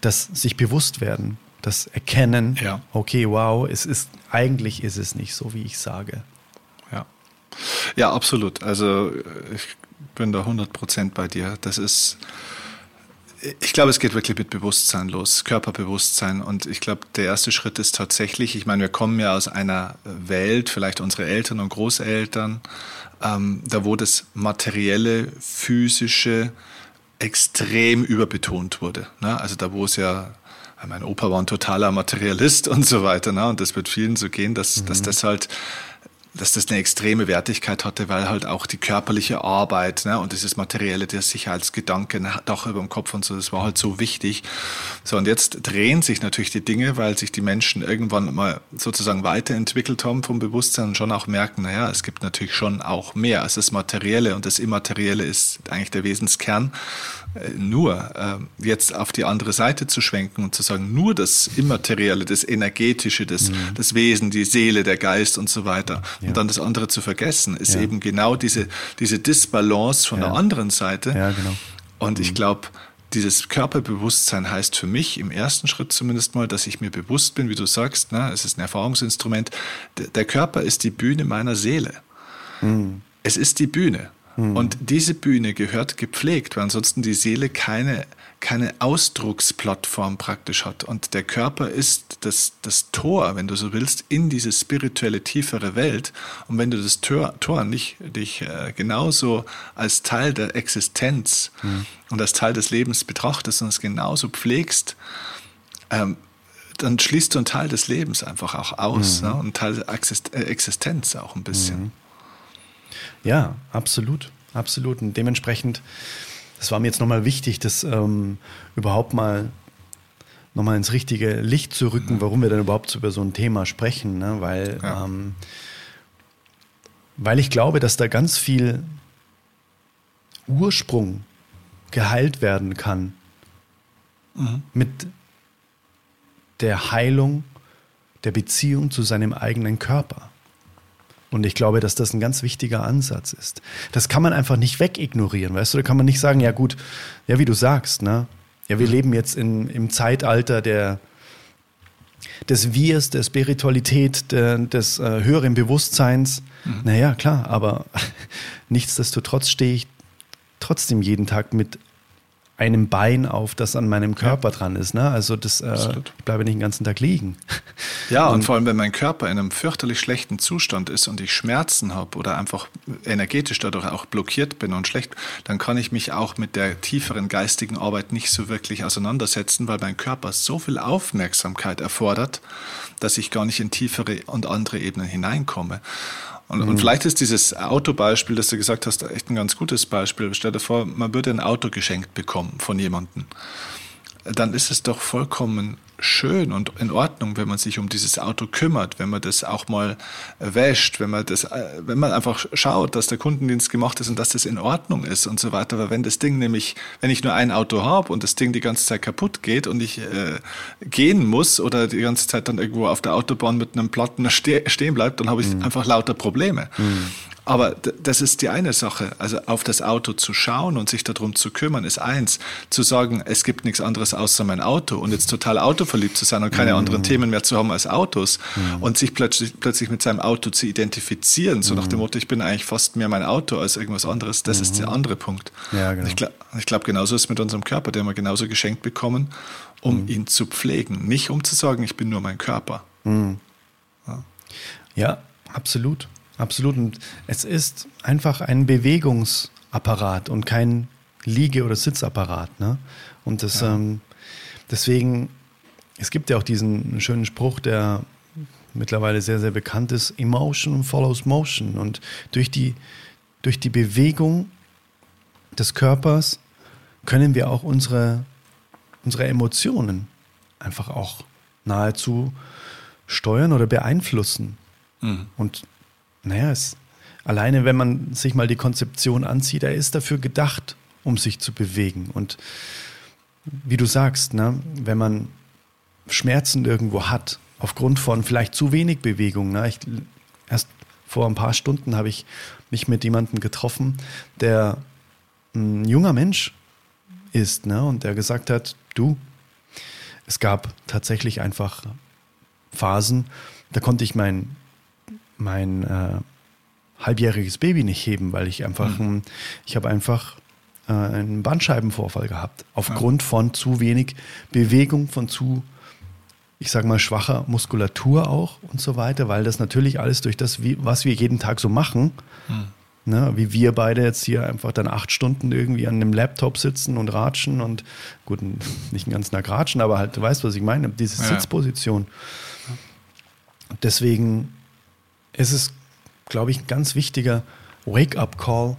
dass sich bewusst werden, das Erkennen, ja. okay, wow, es ist, eigentlich ist es nicht so, wie ich sage. Ja. Ja, absolut. Also ich bin da 100% bei dir. Das ist, ich glaube, es geht wirklich mit Bewusstsein los, Körperbewusstsein. Und ich glaube, der erste Schritt ist tatsächlich, ich meine, wir kommen ja aus einer Welt, vielleicht unsere Eltern und Großeltern, ähm, da wo das materielle, physische extrem überbetont wurde. Ne? Also da wo es ja mein Opa war ein totaler Materialist und so weiter. Ne? Und das wird vielen so gehen, dass, mhm. dass das halt dass das eine extreme Wertigkeit hatte, weil halt auch die körperliche Arbeit ne, und dieses materielle, der Sicherheitsgedanke, Dach über dem Kopf und so, das war halt so wichtig. So, und jetzt drehen sich natürlich die Dinge, weil sich die Menschen irgendwann mal sozusagen weiterentwickelt haben vom Bewusstsein und schon auch merken, naja, es gibt natürlich schon auch mehr als das Materielle und das Immaterielle ist eigentlich der Wesenskern. Nur äh, jetzt auf die andere Seite zu schwenken und zu sagen, nur das Immaterielle, das Energetische, das, mhm. das Wesen, die Seele, der Geist und so weiter ja. und dann das andere zu vergessen, ist ja. eben genau diese, diese Disbalance von ja. der anderen Seite. Ja, genau. Und ich mhm. glaube, dieses Körperbewusstsein heißt für mich im ersten Schritt zumindest mal, dass ich mir bewusst bin, wie du sagst, ne, es ist ein Erfahrungsinstrument. Der Körper ist die Bühne meiner Seele. Mhm. Es ist die Bühne. Mhm. Und diese Bühne gehört gepflegt, weil ansonsten die Seele keine, keine Ausdrucksplattform praktisch hat. Und der Körper ist das, das Tor, wenn du so willst, in diese spirituelle, tiefere Welt. Und wenn du das Tor, Tor nicht dich äh, genauso als Teil der Existenz mhm. und als Teil des Lebens betrachtest und es genauso pflegst, ähm, dann schließt du einen Teil des Lebens einfach auch aus mhm. ne? und einen Teil der äh, Existenz auch ein bisschen. Mhm. Ja, absolut, absolut. Und dementsprechend, das war mir jetzt nochmal wichtig, das ähm, überhaupt mal nochmal ins richtige Licht zu rücken, mhm. warum wir denn überhaupt über so ein Thema sprechen, ne? weil, ja. ähm, weil ich glaube, dass da ganz viel Ursprung geheilt werden kann mhm. mit der Heilung der Beziehung zu seinem eigenen Körper. Und ich glaube, dass das ein ganz wichtiger Ansatz ist. Das kann man einfach nicht wegignorieren, weißt du? Da kann man nicht sagen, ja gut, ja, wie du sagst, ne? Ja, wir mhm. leben jetzt in, im Zeitalter der, des Wirs, der Spiritualität, der, des äh, höheren Bewusstseins. Mhm. Naja, klar, aber nichtsdestotrotz stehe ich trotzdem jeden Tag mit einem Bein auf, das an meinem Körper ja. dran ist. Ne? Also das, äh, ich bleibe nicht den ganzen Tag liegen. Ja, und, und, vor allem, wenn mein Körper in einem fürchterlich schlechten Zustand ist und ich Schmerzen habe oder einfach energetisch dadurch auch blockiert bin und schlecht, dann kann ich mich auch mit der tieferen geistigen Arbeit nicht so wirklich auseinandersetzen, weil mein Körper so viel Aufmerksamkeit erfordert, dass ich gar nicht in tiefere und andere Ebenen hineinkomme. Und, mhm. und vielleicht ist dieses Autobeispiel, das du gesagt hast, echt ein ganz gutes Beispiel. Stell dir vor, man würde ein Auto geschenkt bekommen von jemandem. Dann ist es doch vollkommen schön und in Ordnung, wenn man sich um dieses Auto kümmert, wenn man das auch mal wäscht, wenn man das, äh, wenn man einfach schaut, dass der Kundendienst gemacht ist und dass das in Ordnung ist und so weiter. Aber wenn das Ding nämlich, wenn ich nur ein Auto habe und das Ding die ganze Zeit kaputt geht und ich äh, gehen muss oder die ganze Zeit dann irgendwo auf der Autobahn mit einem Platten stehen bleibt, dann habe ich mhm. einfach lauter Probleme. Mhm. Aber das ist die eine Sache. Also auf das Auto zu schauen und sich darum zu kümmern, ist eins. Zu sagen, es gibt nichts anderes außer mein Auto und jetzt total autoverliebt zu sein und keine mm. anderen Themen mehr zu haben als Autos mm. und sich plötzlich, plötzlich mit seinem Auto zu identifizieren, so mm. nach dem Motto, ich bin eigentlich fast mehr mein Auto als irgendwas anderes, das ist der mhm. andere Punkt. Ja, genau. Ich glaube, glaub, genauso ist es mit unserem Körper, den wir genauso geschenkt bekommen, um mhm. ihn zu pflegen. Nicht um zu sagen, ich bin nur mein Körper. Mhm. Ja. ja, absolut. Absolut. Und es ist einfach ein Bewegungsapparat und kein Liege- oder Sitzapparat. Ne? Und das, ja. ähm, deswegen, es gibt ja auch diesen schönen Spruch, der mittlerweile sehr, sehr bekannt ist, Emotion follows Motion. Und durch die, durch die Bewegung des Körpers können wir auch unsere, unsere Emotionen einfach auch nahezu steuern oder beeinflussen. Mhm. Und naja, es, alleine wenn man sich mal die Konzeption anzieht, er ist dafür gedacht, um sich zu bewegen. Und wie du sagst, ne, wenn man Schmerzen irgendwo hat, aufgrund von vielleicht zu wenig Bewegung. Ne, ich, erst vor ein paar Stunden habe ich mich mit jemandem getroffen, der ein junger Mensch ist ne, und der gesagt hat, du, es gab tatsächlich einfach Phasen, da konnte ich mein mein äh, halbjähriges Baby nicht heben, weil ich einfach, mhm. ich habe einfach äh, einen Bandscheibenvorfall gehabt. Aufgrund ja. von zu wenig Bewegung, von zu, ich sage mal, schwacher Muskulatur auch und so weiter, weil das natürlich alles durch das, wie, was wir jeden Tag so machen, mhm. ne, wie wir beide jetzt hier einfach dann acht Stunden irgendwie an einem Laptop sitzen und ratschen und gut, nicht ein ganz nach ratschen, aber halt, du weißt, was ich meine, diese ja. Sitzposition. Deswegen es ist, glaube ich, ein ganz wichtiger Wake-up-Call,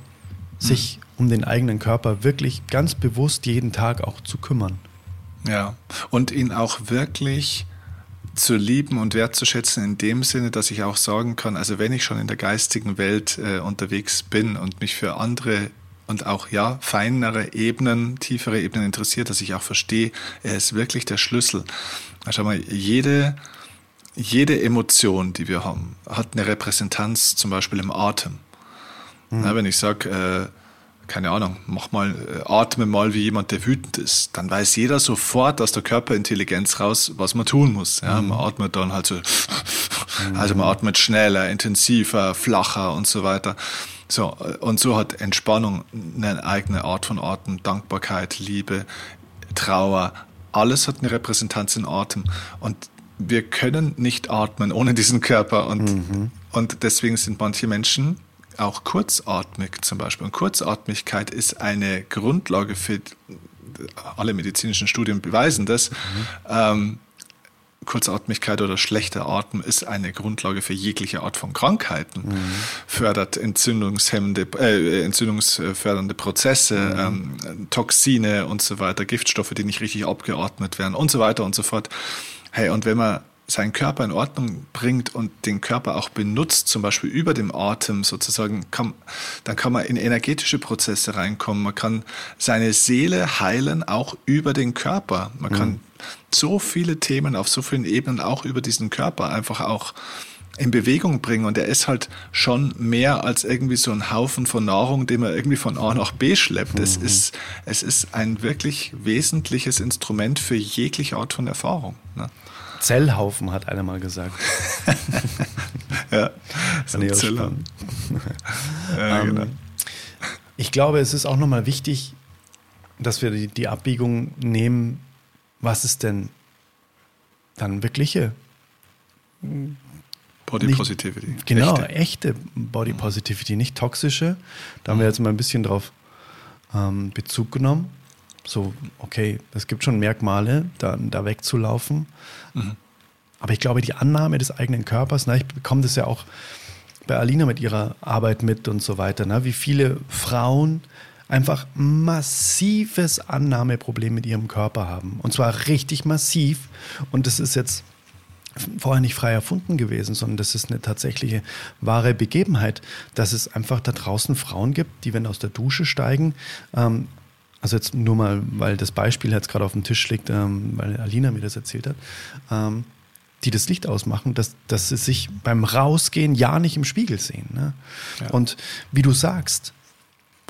sich mhm. um den eigenen Körper wirklich ganz bewusst jeden Tag auch zu kümmern. Ja, und ihn auch wirklich zu lieben und wertzuschätzen in dem Sinne, dass ich auch sagen kann, also wenn ich schon in der geistigen Welt äh, unterwegs bin und mich für andere und auch ja feinere Ebenen, tiefere Ebenen interessiert, dass ich auch verstehe, er ist wirklich der Schlüssel. Schau mal, jede jede Emotion, die wir haben, hat eine Repräsentanz zum Beispiel im Atem. Mhm. Na, wenn ich sage, äh, keine Ahnung, mach mal, äh, atme mal wie jemand, der wütend ist, dann weiß jeder sofort aus der Körperintelligenz raus, was man tun muss. Ja, mhm. Man atmet dann halt so, mhm. also man atmet schneller, intensiver, flacher und so weiter. So, und so hat Entspannung eine eigene Art von Atem, Dankbarkeit, Liebe, Trauer, alles hat eine Repräsentanz in Atem. Und wir können nicht atmen ohne diesen Körper. Und, mhm. und deswegen sind manche Menschen auch kurzatmig zum Beispiel. Und Kurzatmigkeit ist eine Grundlage für alle medizinischen Studien beweisen das. Mhm. Ähm, Kurzatmigkeit oder schlechter Atem ist eine Grundlage für jegliche Art von Krankheiten, mhm. fördert entzündungshemmende, äh, entzündungsfördernde Prozesse, mhm. ähm, Toxine und so weiter, Giftstoffe, die nicht richtig abgeatmet werden und so weiter und so fort. Hey, und wenn man seinen Körper in Ordnung bringt und den Körper auch benutzt, zum Beispiel über dem Atem sozusagen, kann, dann kann man in energetische Prozesse reinkommen. Man kann seine Seele heilen, auch über den Körper. Man mhm. kann so viele Themen auf so vielen Ebenen auch über diesen Körper einfach auch in Bewegung bringen. Und er ist halt schon mehr als irgendwie so ein Haufen von Nahrung, den man irgendwie von A nach B schleppt. Mhm. Es, ist, es ist ein wirklich wesentliches Instrument für jegliche Art von Erfahrung. Ne? Zellhaufen, hat einer mal gesagt. ja, so ein Zeller. ja, ähm, genau. Ich glaube, es ist auch nochmal wichtig, dass wir die, die Abbiegung nehmen, was ist denn dann wirkliche Body nicht, Positivity. Genau, echte. echte. Body Positivity, nicht toxische. Da haben wir jetzt mal ein bisschen drauf ähm, Bezug genommen. So, okay, es gibt schon Merkmale, da, da wegzulaufen. Mhm. Aber ich glaube, die Annahme des eigenen Körpers, na, ich bekomme das ja auch bei Alina mit ihrer Arbeit mit und so weiter, na, wie viele Frauen einfach massives Annahmeproblem mit ihrem Körper haben. Und zwar richtig massiv. Und das ist jetzt vorher nicht frei erfunden gewesen, sondern das ist eine tatsächliche wahre Begebenheit, dass es einfach da draußen Frauen gibt, die, wenn aus der Dusche steigen, ähm, also jetzt nur mal, weil das Beispiel jetzt gerade auf dem Tisch liegt, ähm, weil Alina mir das erzählt hat, ähm, die das Licht ausmachen, dass, dass sie sich beim Rausgehen ja nicht im Spiegel sehen. Ne? Ja. Und wie du sagst.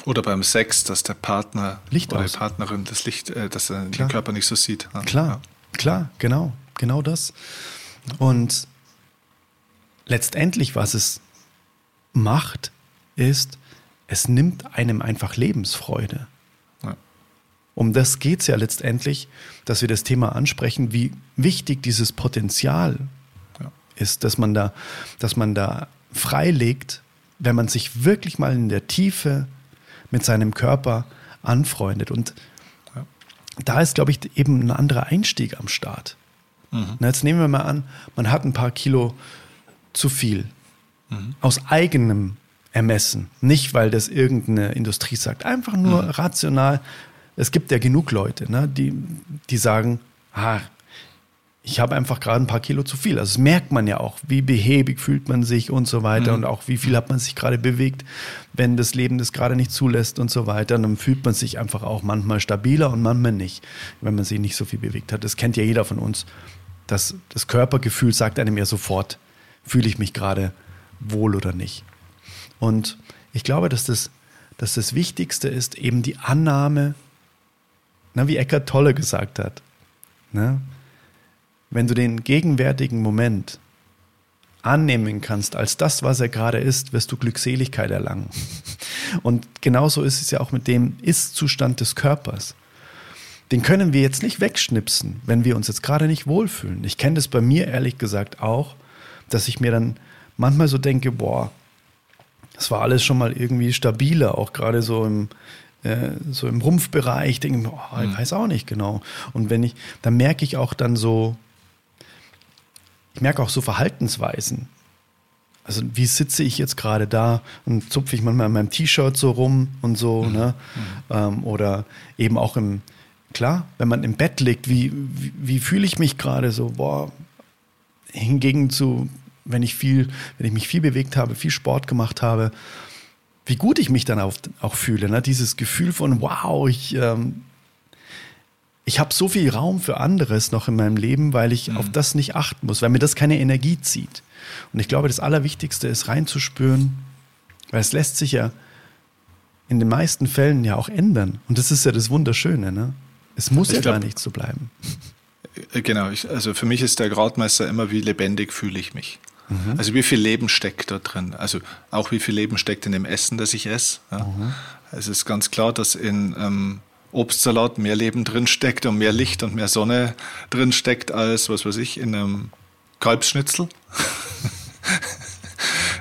Oder beim Sex, dass der Partner Licht oder aus. die Partnerin das Licht, äh, dass er den Körper nicht so sieht. Ja. Klar, ja. klar, genau, genau das. Und letztendlich, was es macht, ist, es nimmt einem einfach Lebensfreude. Um das geht es ja letztendlich, dass wir das Thema ansprechen, wie wichtig dieses Potenzial ja. ist, dass man da, dass man da freilegt, wenn man sich wirklich mal in der Tiefe mit seinem Körper anfreundet. Und ja. da ist, glaube ich, eben ein anderer Einstieg am Start. Mhm. jetzt nehmen wir mal an, man hat ein paar Kilo zu viel. Mhm. Aus eigenem Ermessen. Nicht, weil das irgendeine Industrie sagt. Einfach nur mhm. rational es gibt ja genug Leute, ne, die, die sagen, ah, ich habe einfach gerade ein paar Kilo zu viel. Also das merkt man ja auch, wie behäbig fühlt man sich und so weiter mhm. und auch wie viel hat man sich gerade bewegt, wenn das Leben das gerade nicht zulässt und so weiter. Und dann fühlt man sich einfach auch manchmal stabiler und manchmal nicht, wenn man sich nicht so viel bewegt hat. Das kennt ja jeder von uns. Das, das Körpergefühl sagt einem ja sofort, fühle ich mich gerade wohl oder nicht. Und ich glaube, dass das, dass das Wichtigste ist eben die Annahme na, wie Eckart Tolle gesagt hat, ne? wenn du den gegenwärtigen Moment annehmen kannst als das, was er gerade ist, wirst du Glückseligkeit erlangen. Und genauso ist es ja auch mit dem Ist-Zustand des Körpers. Den können wir jetzt nicht wegschnipsen, wenn wir uns jetzt gerade nicht wohlfühlen. Ich kenne das bei mir ehrlich gesagt auch, dass ich mir dann manchmal so denke, boah, das war alles schon mal irgendwie stabiler, auch gerade so im, äh, so im Rumpfbereich, denke ich oh, ich hm. weiß auch nicht genau. Und wenn ich, dann merke ich auch dann so, ich merke auch so Verhaltensweisen. Also wie sitze ich jetzt gerade da und zupfe ich manchmal in meinem T-Shirt so rum und so, mhm. ne? Mhm. Ähm, oder eben auch im, klar, wenn man im Bett liegt, wie, wie, wie fühle ich mich gerade so, boah, hingegen zu, wenn ich viel, wenn ich mich viel bewegt habe, viel Sport gemacht habe, wie gut ich mich dann auch, auch fühle. Ne? Dieses Gefühl von, wow, ich, ähm, ich habe so viel Raum für anderes noch in meinem Leben, weil ich mhm. auf das nicht achten muss, weil mir das keine Energie zieht. Und ich glaube, das Allerwichtigste ist reinzuspüren, weil es lässt sich ja in den meisten Fällen ja auch ändern. Und das ist ja das Wunderschöne. Ne? Es muss ich ja glaub, gar nicht so bleiben. Äh, genau, ich, also für mich ist der Gradmeister immer, wie lebendig fühle ich mich. Mhm. Also wie viel Leben steckt da drin? Also auch wie viel Leben steckt in dem Essen, das ich esse. Ja? Mhm. Es ist ganz klar, dass in ähm, Obstsalat mehr Leben drin steckt und mehr Licht und mehr Sonne drin steckt als, was weiß ich, in einem Kalbsschnitzel.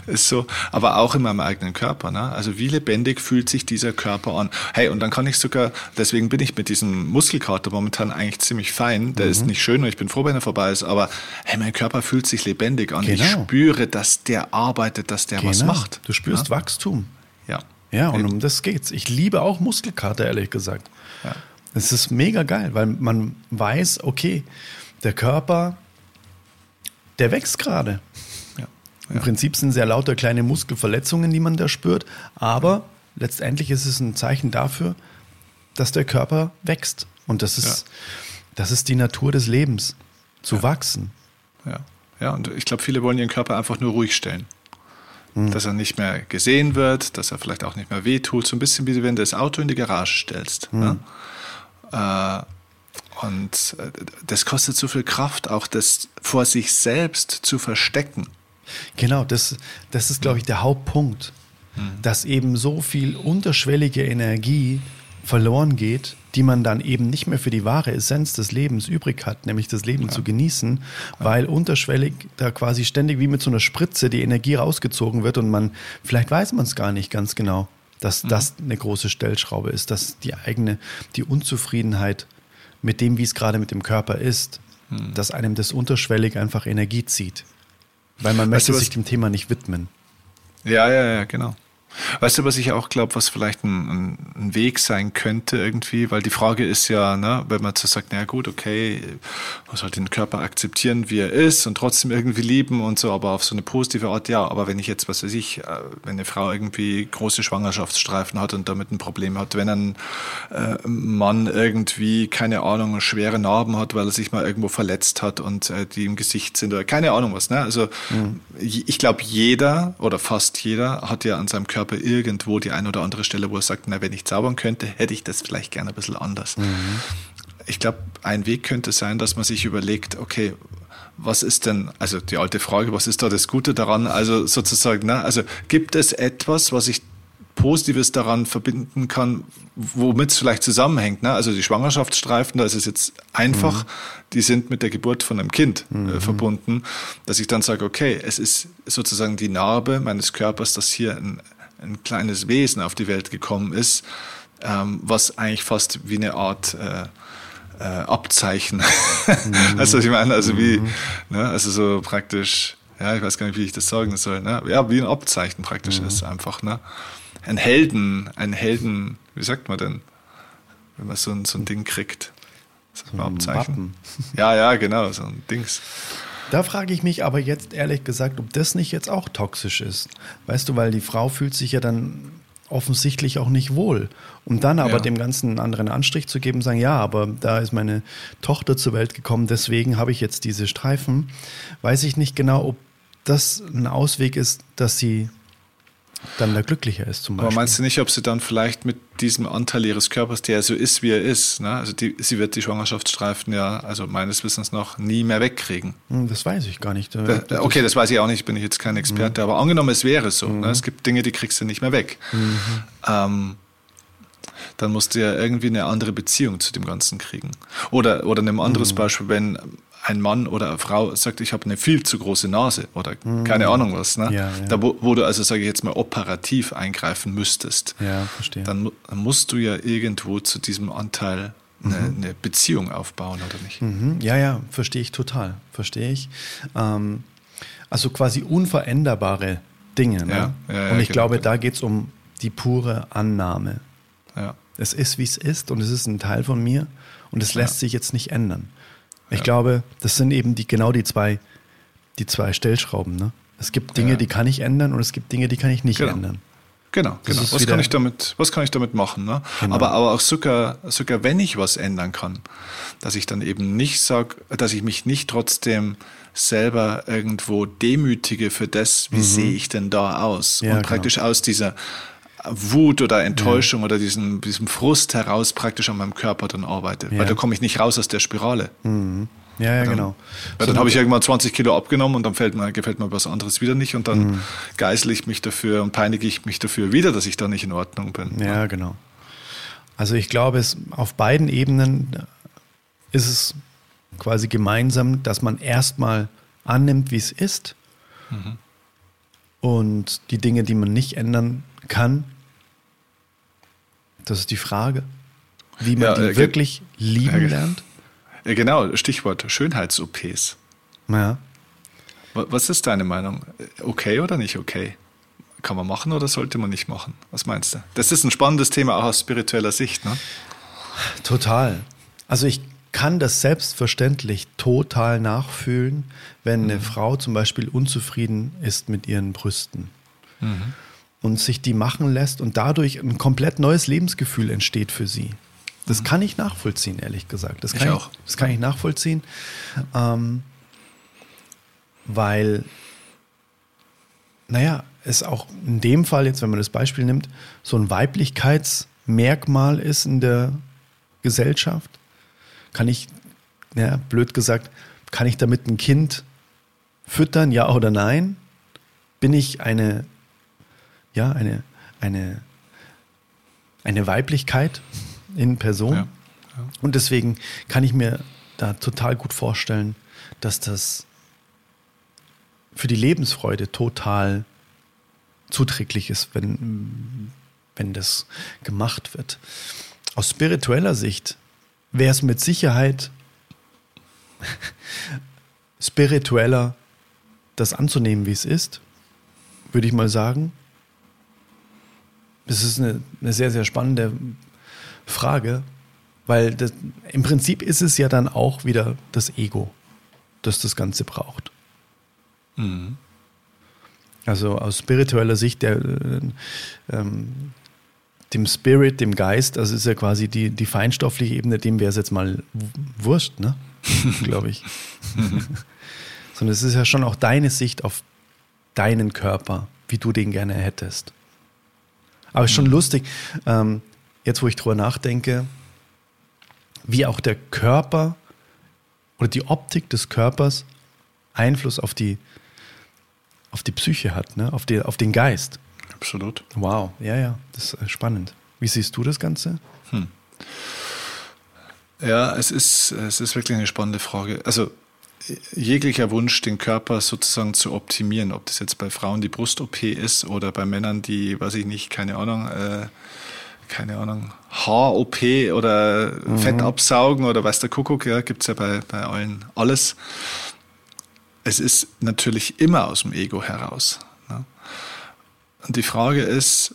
ist so, aber auch in meinem eigenen Körper. Ne? Also wie lebendig fühlt sich dieser Körper an? Hey, und dann kann ich sogar, deswegen bin ich mit diesem Muskelkater momentan eigentlich ziemlich fein. Der mhm. ist nicht schön und ich bin froh, wenn er vorbei ist, aber hey, mein Körper fühlt sich lebendig an. Genau. Ich spüre, dass der arbeitet, dass der genau. was macht. Du spürst ja? Wachstum. Ja. Ja, und um das geht's. Ich liebe auch Muskelkater, ehrlich gesagt. Ja. Es ist mega geil, weil man weiß, okay, der Körper, der wächst gerade. Im Prinzip sind sehr lauter kleine Muskelverletzungen, die man da spürt, aber letztendlich ist es ein Zeichen dafür, dass der Körper wächst. Und das ist, ja. das ist die Natur des Lebens, zu ja. wachsen. Ja. ja, und ich glaube, viele wollen ihren Körper einfach nur ruhig stellen. Hm. Dass er nicht mehr gesehen wird, dass er vielleicht auch nicht mehr wehtut. So ein bisschen wie wenn du das Auto in die Garage stellst. Hm. Ne? Äh, und äh, das kostet so viel Kraft, auch das vor sich selbst zu verstecken. Genau, das, das ist, glaube ich, der Hauptpunkt, mhm. dass eben so viel unterschwellige Energie verloren geht, die man dann eben nicht mehr für die wahre Essenz des Lebens übrig hat, nämlich das Leben ja. zu genießen, weil unterschwellig da quasi ständig wie mit so einer Spritze die Energie rausgezogen wird und man, vielleicht weiß man es gar nicht ganz genau, dass mhm. das eine große Stellschraube ist, dass die eigene, die Unzufriedenheit mit dem, wie es gerade mit dem Körper ist, mhm. dass einem das unterschwellig einfach Energie zieht. Weil man möchte sich dem Thema nicht widmen. Ja, ja, ja, genau. Weißt du, was ich auch glaube, was vielleicht ein, ein, Weg sein könnte irgendwie, weil die Frage ist ja, ne, wenn man so sagt, na gut, okay, man soll den Körper akzeptieren, wie er ist und trotzdem irgendwie lieben und so, aber auf so eine positive Art, ja, aber wenn ich jetzt, was weiß ich, äh, wenn eine Frau irgendwie große Schwangerschaftsstreifen hat und damit ein Problem hat, wenn ein äh, Mann irgendwie, keine Ahnung, schwere Narben hat, weil er sich mal irgendwo verletzt hat und äh, die im Gesicht sind oder keine Ahnung was, ne, also mhm. ich glaube, jeder oder fast jeder hat ja an seinem Körper Körper irgendwo die eine oder andere Stelle, wo er sagt, na, wenn ich zaubern könnte, hätte ich das vielleicht gerne ein bisschen anders. Mhm. Ich glaube, ein Weg könnte sein, dass man sich überlegt, okay, was ist denn, also die alte Frage, was ist da das Gute daran? Also sozusagen, ne, also gibt es etwas, was ich Positives daran verbinden kann, womit es vielleicht zusammenhängt. Ne? Also die Schwangerschaftsstreifen, da ist es jetzt einfach, mhm. die sind mit der Geburt von einem Kind äh, mhm. verbunden, dass ich dann sage, okay, es ist sozusagen die Narbe meines Körpers, dass hier ein, ein kleines Wesen auf die Welt gekommen ist, ähm, was eigentlich fast wie eine Art äh, äh, Abzeichen. Mhm. also ich meine, also wie, mhm. ne, also so praktisch, ja, ich weiß gar nicht, wie ich das sagen soll, ne? Ja, wie ein Abzeichen praktisch mhm. ist einfach, ne? Ein Helden, ein Helden, wie sagt man denn, wenn man so ein, so ein Ding kriegt? So ein Abzeichen. Ja, ja, genau, so ein Dings. Da frage ich mich aber jetzt ehrlich gesagt, ob das nicht jetzt auch toxisch ist. Weißt du, weil die Frau fühlt sich ja dann offensichtlich auch nicht wohl. Um dann aber ja. dem Ganzen einen anderen Anstrich zu geben, sagen, ja, aber da ist meine Tochter zur Welt gekommen, deswegen habe ich jetzt diese Streifen. Weiß ich nicht genau, ob das ein Ausweg ist, dass sie dann da glücklicher ist zum Beispiel. Aber meinst du nicht, ob sie dann vielleicht mit diesem Anteil ihres Körpers, der so ist, wie er ist, ne? also die, sie wird die Schwangerschaftsstreifen ja, also meines Wissens noch, nie mehr wegkriegen? Hm, das weiß ich gar nicht. Da, okay, das weiß ich auch nicht, bin ich jetzt kein Experte, mhm. aber angenommen, es wäre so. Mhm. Ne? Es gibt Dinge, die kriegst du nicht mehr weg. Mhm. Ähm, dann musst du ja irgendwie eine andere Beziehung zu dem Ganzen kriegen. Oder, oder ein anderes mhm. Beispiel, wenn ein Mann oder eine Frau sagt, ich habe eine viel zu große Nase oder mhm. keine Ahnung was, ne? Ja, ja. Da, wo, wo, du also, sage ich jetzt mal, operativ eingreifen müsstest, ja, verstehe. Dann, dann musst du ja irgendwo zu diesem Anteil eine, mhm. eine Beziehung aufbauen, oder nicht? Mhm. Ja, ja, verstehe ich total, verstehe ich. Ähm, also quasi unveränderbare Dinge. Ne? Ja, ja, und ich genau, glaube, genau. da geht es um die pure Annahme. Ja. Es ist, wie es ist und es ist ein Teil von mir und es lässt sich jetzt nicht ändern. Ich ja. glaube, das sind eben die, genau die zwei, die zwei Stellschrauben. Ne? Es gibt Dinge, ja. die kann ich ändern und es gibt Dinge, die kann ich nicht genau. ändern. Genau, genau. Was kann, ich damit, was kann ich damit machen? Ne? Genau. Aber, aber auch sogar, sogar wenn ich was ändern kann, dass ich dann eben nicht sage, dass ich mich nicht trotzdem selber irgendwo demütige für das, wie mhm. sehe ich denn da aus? Ja, und genau. praktisch genau. aus dieser Wut oder Enttäuschung ja. oder diesem, diesem Frust heraus praktisch an meinem Körper dann arbeite. Ja. Weil da komme ich nicht raus aus der Spirale. Mhm. Ja, ja, dann, genau. Weil so dann habe ich irgendwann 20 Kilo abgenommen und dann fällt mir, gefällt mir was anderes wieder nicht und dann mhm. geißel ich mich dafür und peinige ich mich dafür wieder, dass ich da nicht in Ordnung bin. Ja, genau. Also ich glaube, es auf beiden Ebenen ist es quasi gemeinsam, dass man erstmal annimmt, wie es ist mhm. und die Dinge, die man nicht ändern kann, das ist die Frage, wie man ja, die äh, wirklich lieben äh, lernt. Ja, genau, Stichwort Schönheits-OPs. Ja. Was ist deine Meinung? Okay oder nicht okay? Kann man machen oder sollte man nicht machen? Was meinst du? Das ist ein spannendes Thema auch aus spiritueller Sicht, ne? Total. Also ich kann das selbstverständlich total nachfühlen, wenn eine mhm. Frau zum Beispiel unzufrieden ist mit ihren Brüsten mhm. Und sich die machen lässt und dadurch ein komplett neues Lebensgefühl entsteht für sie. Das mhm. kann ich nachvollziehen, ehrlich gesagt. Das kann ich, auch. Ich, das kann ich nachvollziehen, ähm, weil, naja, es auch in dem Fall, jetzt wenn man das Beispiel nimmt, so ein Weiblichkeitsmerkmal ist in der Gesellschaft kann ich, ja, blöd gesagt, kann ich damit ein Kind füttern, ja oder nein? Bin ich eine, ja, eine, eine, eine Weiblichkeit in Person? Ja, ja. Und deswegen kann ich mir da total gut vorstellen, dass das für die Lebensfreude total zuträglich ist, wenn, wenn das gemacht wird. Aus spiritueller Sicht wäre es mit Sicherheit spiritueller, das anzunehmen, wie es ist, würde ich mal sagen. Das ist eine, eine sehr, sehr spannende Frage, weil das, im Prinzip ist es ja dann auch wieder das Ego, das das Ganze braucht. Mhm. Also aus spiritueller Sicht, der, äh, ähm, dem Spirit, dem Geist, das ist ja quasi die, die feinstoffliche Ebene, dem wäre es jetzt mal wurscht, ne? Glaube ich. Sondern es ist ja schon auch deine Sicht auf deinen Körper, wie du den gerne hättest. Aber es ist schon mhm. lustig, ähm, jetzt wo ich drüber nachdenke, wie auch der Körper oder die Optik des Körpers Einfluss auf die, auf die Psyche hat, ne? auf, die, auf den Geist. Absolut. Wow, ja, ja, das ist spannend. Wie siehst du das Ganze? Hm. Ja, es ist, es ist wirklich eine spannende Frage. Also jeglicher Wunsch, den Körper sozusagen zu optimieren, ob das jetzt bei Frauen die Brust-OP ist oder bei Männern die, weiß ich nicht, keine Ahnung, äh, keine Ahnung, Haar-OP oder mhm. Fett absaugen oder weiß der Kuckuck, ja, gibt es ja bei, bei allen alles. Es ist natürlich immer aus dem Ego heraus. Und die Frage ist,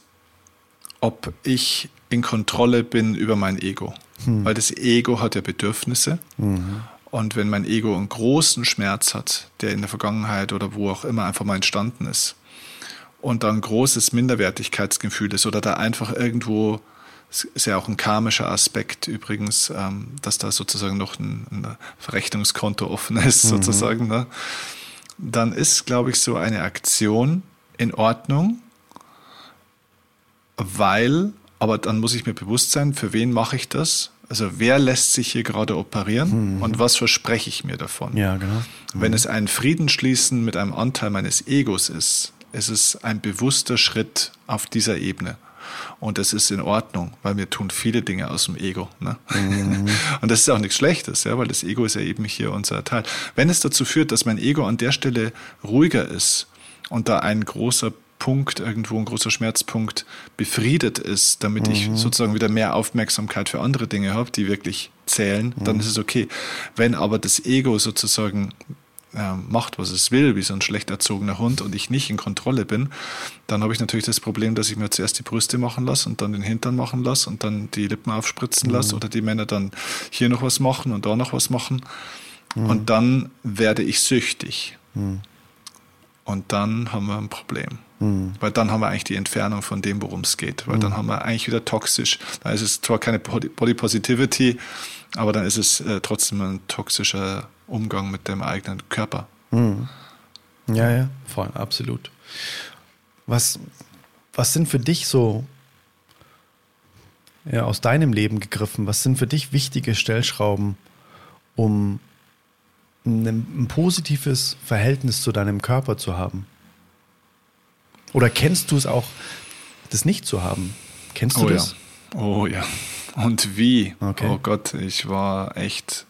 ob ich in Kontrolle bin über mein Ego. Hm. Weil das Ego hat ja Bedürfnisse. Mhm. Und wenn mein Ego einen großen Schmerz hat, der in der Vergangenheit oder wo auch immer einfach mal entstanden ist, und da ein großes Minderwertigkeitsgefühl ist oder da einfach irgendwo, ist ja auch ein karmischer Aspekt übrigens, ähm, dass da sozusagen noch ein, ein Verrechnungskonto offen ist, mhm. sozusagen, ne? dann ist, glaube ich, so eine Aktion in Ordnung, weil, aber dann muss ich mir bewusst sein, für wen mache ich das? Also wer lässt sich hier gerade operieren mhm. und was verspreche ich mir davon? Ja, genau. Mhm. Wenn es ein Friedensschließen mit einem Anteil meines Egos ist, ist es ein bewusster Schritt auf dieser Ebene. Und das ist in Ordnung, weil wir tun viele Dinge aus dem Ego. Ne? Mhm. Und das ist auch nichts Schlechtes, ja, weil das Ego ist ja eben hier unser Teil. Wenn es dazu führt, dass mein Ego an der Stelle ruhiger ist und da ein großer Punkt, irgendwo ein großer Schmerzpunkt befriedet ist, damit mhm. ich sozusagen wieder mehr Aufmerksamkeit für andere Dinge habe, die wirklich zählen, mhm. dann ist es okay. Wenn aber das Ego sozusagen äh, macht, was es will, wie so ein schlecht erzogener Hund und ich nicht in Kontrolle bin, dann habe ich natürlich das Problem, dass ich mir zuerst die Brüste machen lasse und dann den Hintern machen lasse und dann die Lippen aufspritzen mhm. lasse oder die Männer dann hier noch was machen und da noch was machen. Mhm. Und dann werde ich süchtig. Und dann haben wir ein Problem. Mhm. Weil dann haben wir eigentlich die Entfernung von dem, worum es geht. Weil mhm. dann haben wir eigentlich wieder toxisch. Da ist es zwar keine Body Positivity, aber dann ist es äh, trotzdem ein toxischer Umgang mit dem eigenen Körper. Mhm. Ja, ja, voll, absolut. Was, was sind für dich so ja, aus deinem Leben gegriffen, was sind für dich wichtige Stellschrauben, um ein, ein positives Verhältnis zu deinem Körper zu haben? Oder kennst du es auch, das nicht zu haben? Kennst du oh, das? Ja. Oh ja. Und wie? Okay. Oh Gott, ich war echt,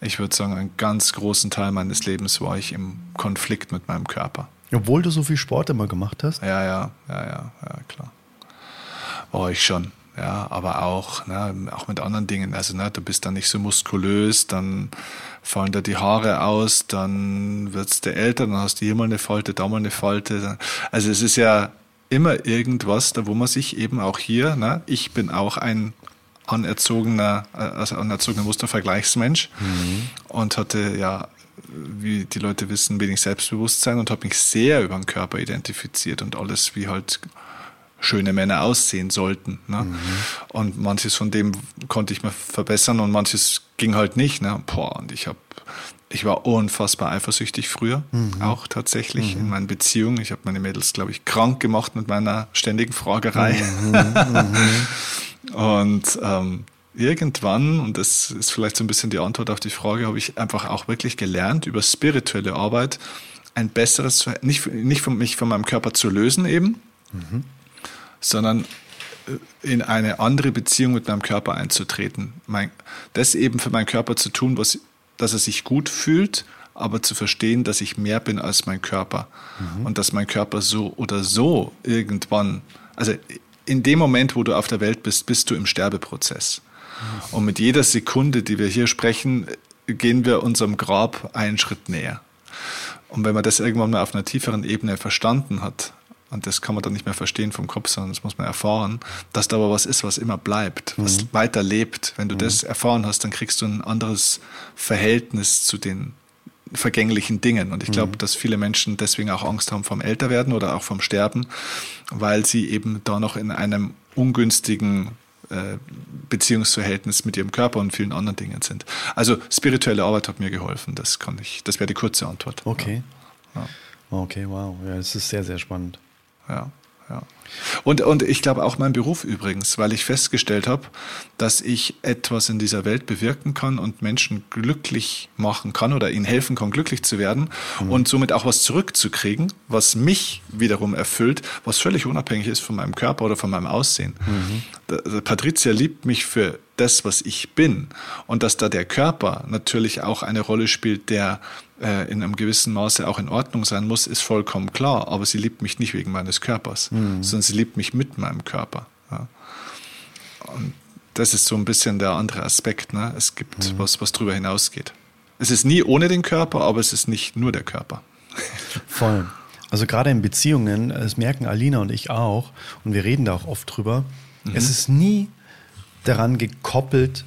ich würde sagen, einen ganz großen Teil meines Lebens war ich im Konflikt mit meinem Körper. Obwohl du so viel Sport immer gemacht hast? Ja, ja, ja, ja, ja, klar. War ich schon. Ja, aber auch, ne, auch mit anderen Dingen. Also, ne, du bist dann nicht so muskulös, dann fallen da die Haare aus, dann wird's dir älter, dann hast du hier mal eine Falte, da mal eine Falte. Also, es ist ja immer irgendwas, da wo man sich eben auch hier, ne, ich bin auch ein anerzogener, also anerzogener Mustervergleichsmensch und hatte ja, wie die Leute wissen, wenig Selbstbewusstsein und habe mich sehr über den Körper identifiziert und alles, wie halt schöne Männer aussehen sollten. Ne? Und manches von dem konnte ich mir verbessern und manches ging halt nicht. Ne? Boah, und ich habe ich war unfassbar eifersüchtig früher, auch tatsächlich in meinen Beziehungen. Ich habe meine Mädels, glaube ich, krank gemacht mit meiner ständigen Fragerei. und ähm, irgendwann, und das ist vielleicht so ein bisschen die Antwort auf die Frage, habe ich einfach auch wirklich gelernt, über spirituelle Arbeit ein besseres, nicht, nicht von mich von meinem Körper zu lösen eben, sondern äh, in eine andere Beziehung mit meinem Körper einzutreten. Mein, das eben für meinen Körper zu tun, was, dass er sich gut fühlt, aber zu verstehen, dass ich mehr bin als mein Körper. Und dass mein Körper so oder so irgendwann, also in dem Moment, wo du auf der Welt bist, bist du im Sterbeprozess. Und mit jeder Sekunde, die wir hier sprechen, gehen wir unserem Grab einen Schritt näher. Und wenn man das irgendwann mal auf einer tieferen Ebene verstanden hat, und das kann man dann nicht mehr verstehen vom Kopf, sondern das muss man erfahren, dass da aber was ist, was immer bleibt, was weiter lebt. Wenn du das erfahren hast, dann kriegst du ein anderes Verhältnis zu den vergänglichen Dingen. Und ich glaube, dass viele Menschen deswegen auch Angst haben vom Älterwerden oder auch vom Sterben, weil sie eben da noch in einem ungünstigen äh, Beziehungsverhältnis mit ihrem Körper und vielen anderen Dingen sind. Also spirituelle Arbeit hat mir geholfen. Das kann ich, das wäre die kurze Antwort. Okay. Ja. Okay, wow. Ja, das ist sehr, sehr spannend. Ja, ja. Und, und ich glaube auch mein Beruf übrigens, weil ich festgestellt habe, dass ich etwas in dieser Welt bewirken kann und Menschen glücklich machen kann oder ihnen helfen kann, glücklich zu werden und somit auch was zurückzukriegen, was mich wiederum erfüllt, was völlig unabhängig ist von meinem Körper oder von meinem Aussehen. Da- da Patricia liebt mich für das, was ich bin und dass da der Körper natürlich auch eine Rolle spielt, der äh, in einem gewissen Maße auch in Ordnung sein muss, ist vollkommen klar. Aber sie liebt mich nicht wegen meines Körpers, sondern sie liebt mich mit meinem Körper. Ja. Und das ist so ein bisschen der andere Aspekt. Ne? Es gibt was, was darüber hinausgeht. Es ist nie ohne den Körper, aber es ist nicht nur der Körper. Voll. Also gerade in Beziehungen, das merken Alina und ich auch, und wir reden da auch oft drüber, es ist nie daran gekoppelt,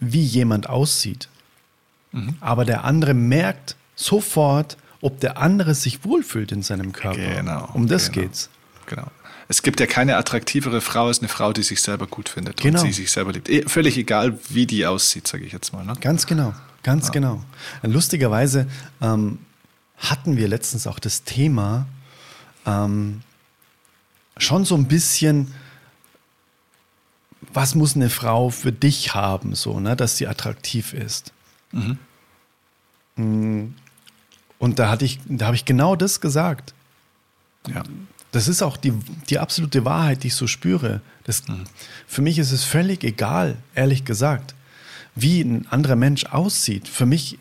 wie jemand aussieht. Aber der andere merkt sofort, ob der andere sich wohlfühlt in seinem Körper. Genau, Um das genau. geht's. Genau. Es gibt ja keine attraktivere Frau als eine Frau, die sich selber gut findet Genau. und sie sich selber liebt. Eh, Völlig egal, wie die aussieht, sage ich jetzt mal. Ne? Ganz genau, ganz genau. Lustigerweise ähm, hatten wir letztens auch das Thema ähm, schon so ein bisschen, was muss eine Frau für dich haben, so, ne, dass sie attraktiv ist. Mm. Und da hatte ich, da habe ich genau das gesagt. Ja. Das ist auch die, die absolute Wahrheit, die ich so spüre. Das, Für mich ist es völlig egal, ehrlich gesagt, wie ein anderer Mensch aussieht. Für mich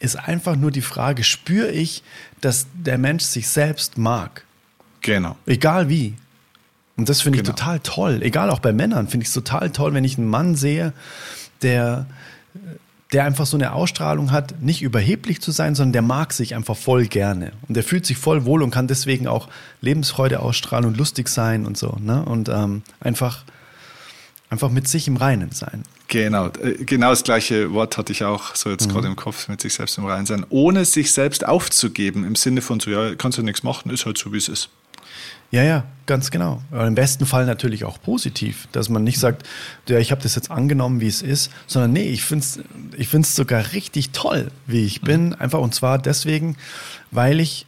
ist einfach nur die Frage, spüre ich, dass der Mensch sich selbst mag? Genau. Egal wie. Und das finde ich Genau. total toll. Egal auch bei Männern finde ich es total toll, wenn ich einen Mann sehe, der, der einfach so eine Ausstrahlung hat, nicht überheblich zu sein, sondern der mag sich einfach voll gerne. Und der fühlt sich voll wohl und kann deswegen auch Lebensfreude ausstrahlen und lustig sein und so. Ne? Und ähm, einfach, einfach mit sich im Reinen sein. Genau, äh, genau das gleiche Wort hatte ich auch so jetzt gerade im Kopf, mit sich selbst im Reinen sein, ohne sich selbst aufzugeben, im Sinne von so, ja, kannst du nichts machen, ist halt so, wie es ist. Ja, ja, ganz genau. Aber Im besten Fall natürlich auch positiv, dass man nicht sagt, ja, ich habe das jetzt angenommen, wie es ist, sondern nee, ich finde es ich find's sogar richtig toll, wie ich bin. Einfach und zwar deswegen, weil ich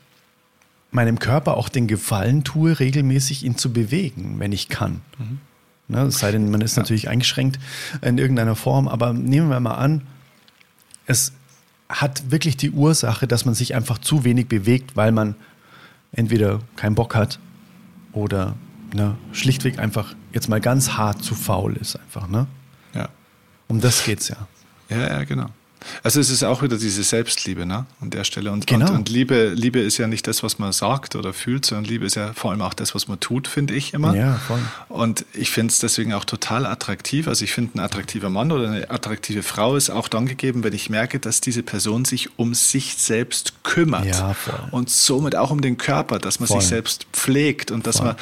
meinem Körper auch den Gefallen tue, regelmäßig ihn zu bewegen, wenn ich kann. Ne, es sei denn, man ist natürlich eingeschränkt in irgendeiner Form, aber nehmen wir mal an, es hat wirklich die Ursache, dass man sich einfach zu wenig bewegt, weil man entweder keinen Bock hat oder ne, schlichtweg einfach jetzt mal ganz hart zu faul ist einfach, ne? Ja. Um das geht's ja. Ja, ja, genau. Also es ist auch wieder diese Selbstliebe ne? an der Stelle. Und, Genau. und, und Liebe, Liebe ist ja nicht das, was man sagt oder fühlt, sondern Liebe ist ja vor allem auch das, was man tut, finde ich immer. Ja, voll. Und ich finde es deswegen auch total attraktiv. Also ich finde, ein attraktiver Mann oder eine attraktive Frau ist auch dann gegeben, wenn ich merke, dass diese Person sich um sich selbst kümmert. Ja, voll. Und somit auch um den Körper, dass man Voll. sich selbst pflegt und dass Voll. man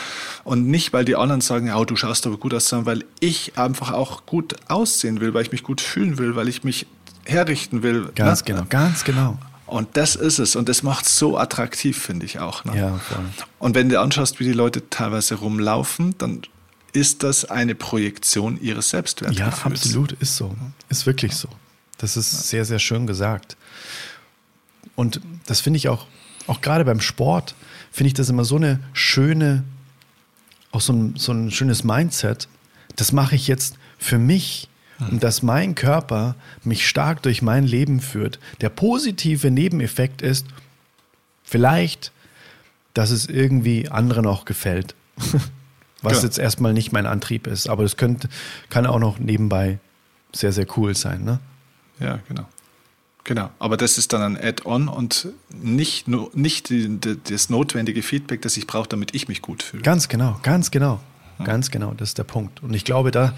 und nicht, weil die anderen sagen, ja, du schaust aber gut aus, sondern weil ich einfach auch gut aussehen will, weil ich mich gut fühlen will, weil ich mich herrichten will. Ganz ne? genau, ganz genau. Und das ist es. Und das macht es so attraktiv, finde ich auch. Ne? Ja, voll. Und wenn du anschaust, wie die Leute teilweise rumlaufen, dann ist das eine Projektion ihres Ja, Selbstwertgefühls. absolut, ist so. Ist wirklich so. Das ist sehr, sehr schön gesagt. Und das finde ich auch, auch gerade beim Sport, finde ich das immer so eine schöne, auch so ein, so ein schönes Mindset. Das mache ich jetzt für mich und dass mein Körper mich stark durch mein Leben führt. Der positive Nebeneffekt ist vielleicht, dass es irgendwie anderen auch gefällt. Was Genau. jetzt erstmal nicht mein Antrieb ist, aber das könnte, kann auch noch nebenbei sehr, sehr cool sein. Ne? Ja, genau. Genau, aber das ist dann ein Add-on und nicht, nur, nicht die, die, das notwendige Feedback, das ich brauche, damit ich mich gut fühle. Ganz genau, ganz genau. Ganz genau, das ist der Punkt. Und ich glaube, da,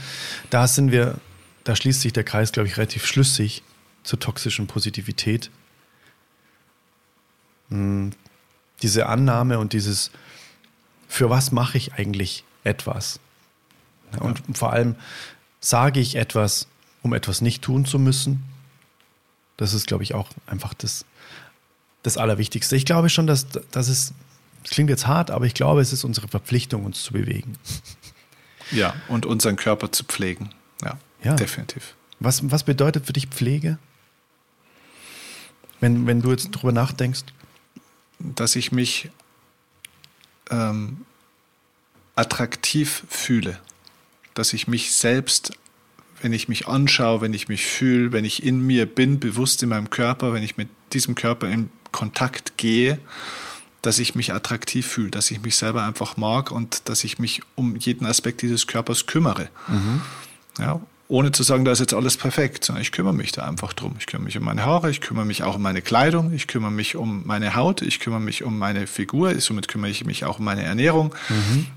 da sind wir, da schließt sich der Kreis, glaube ich, relativ schlüssig zur toxischen Positivität. Hm, Diese Annahme und dieses, für was mache ich eigentlich etwas? Ja, Und vor allem sage ich etwas, um etwas nicht tun zu müssen. Das ist, glaube ich, auch einfach das, das Allerwichtigste. Ich glaube schon, dass, dass es, das klingt jetzt hart, aber ich glaube, es ist unsere Verpflichtung, uns zu bewegen. Ja, und unseren Körper zu pflegen. Ja, Ja. definitiv. Was, was bedeutet für dich Pflege? Wenn, wenn du jetzt drüber nachdenkst. Dass ich mich ähm, attraktiv fühle. Dass ich mich selbst, wenn ich mich anschaue, wenn ich mich fühle, wenn ich in mir bin, bewusst in meinem Körper, wenn ich mit diesem Körper in Kontakt gehe, dass ich mich attraktiv fühle, dass ich mich selber einfach mag und dass ich mich um jeden Aspekt dieses Körpers kümmere. Ja, ohne zu sagen, da ist jetzt alles perfekt, sondern ich kümmere mich da einfach drum. Ich kümmere mich um meine Haare, ich kümmere mich auch um meine Kleidung, ich kümmere mich um meine Haut, ich kümmere mich um meine Figur, somit kümmere ich mich auch um meine Ernährung,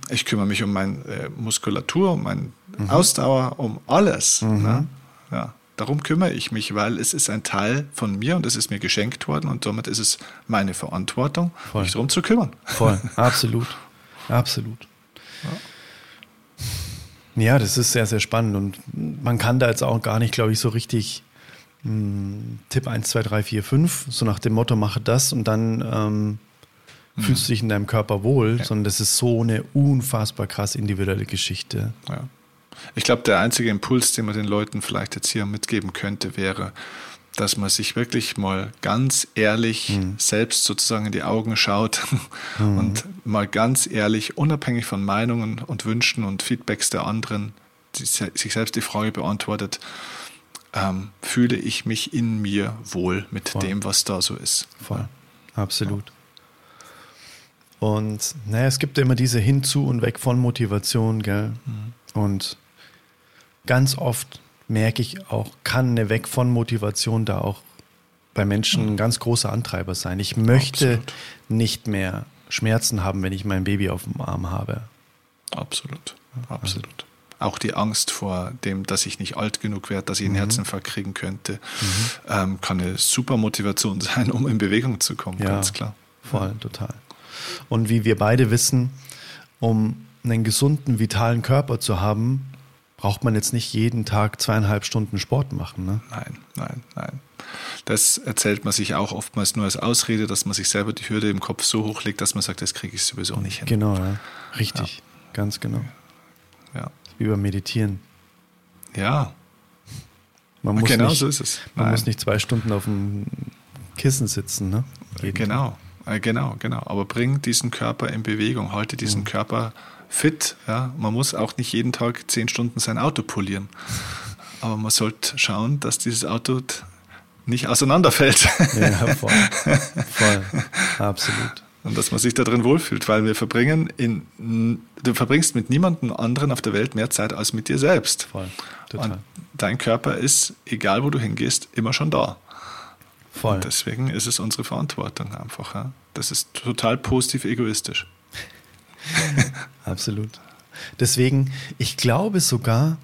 ich kümmere mich um meine äh, Muskulatur, um meine Ausdauer, um alles. Ne? Ja, darum kümmere ich mich, weil es ist ein Teil von mir und es ist mir geschenkt worden und somit ist es meine Verantwortung, Voll. mich darum zu kümmern. Voll, absolut. Absolut. Ja, das ist sehr, sehr spannend und man kann da jetzt auch gar nicht, glaube ich, so richtig mh, Tipp 1, 2, 3, 4, 5, so nach dem Motto, mache das und dann ähm, fühlst du dich in deinem Körper wohl, sondern das ist so eine unfassbar krass individuelle Geschichte. Ja. Ich glaube, der einzige Impuls, den man den Leuten vielleicht jetzt hier mitgeben könnte, wäre, dass man sich wirklich mal ganz ehrlich selbst sozusagen in die Augen schaut und mal ganz ehrlich, unabhängig von Meinungen und Wünschen und Feedbacks der anderen, die, sich selbst die Frage beantwortet, ähm, fühle ich mich in mir wohl mit Voll. dem, was da so ist. Voll. Absolut. Und naja, es gibt ja immer diese Hinzu und Weg von Motivation, gell? Und ganz oft merke ich auch, kann eine Weg von Motivation da auch bei Menschen ein ganz großer Antreiber sein. Ich möchte Absolut. nicht mehr Schmerzen haben, wenn ich mein Baby auf dem Arm habe. Absolut, absolut. Auch die Angst vor dem, dass ich nicht alt genug werde, dass ich einen Herzinfarkt kriegen könnte, ähm, kann eine super Motivation sein, um in Bewegung zu kommen, ganz klar. Voll, total. Und wie wir beide wissen, um einen gesunden, vitalen Körper zu haben, braucht man jetzt nicht jeden Tag zweieinhalb Stunden Sport machen. Ne? Nein, nein, nein. Das erzählt man sich auch oftmals nur als Ausrede, dass man sich selber die Hürde im Kopf so hochlegt, dass man sagt, das kriege ich sowieso nicht hin. Genau, ja. richtig, ganz genau. Ja, Wie beim Meditieren. ja Man muss, genau nicht, so ist es. man Nein. muss nicht zwei Stunden auf dem Kissen sitzen. Ne? Jeden Genau, äh, genau, genau. Aber bring diesen Körper in Bewegung, halte Mhm. diesen Körper fit. Ja? Man muss auch nicht jeden Tag zehn Stunden sein Auto polieren. Aber man sollte schauen, dass dieses Auto nicht auseinanderfällt. Ja, voll. voll. Absolut. Und dass man sich da drin wohlfühlt, weil wir verbringen in, du verbringst mit niemandem anderen auf der Welt mehr Zeit als mit dir selbst. Voll. Total. Und dein Körper ist, egal wo du hingehst, immer schon da. Voll. Und deswegen ist es unsere Verantwortung einfach. Ja? Das ist total positiv egoistisch. Absolut. Deswegen, ich glaube sogar,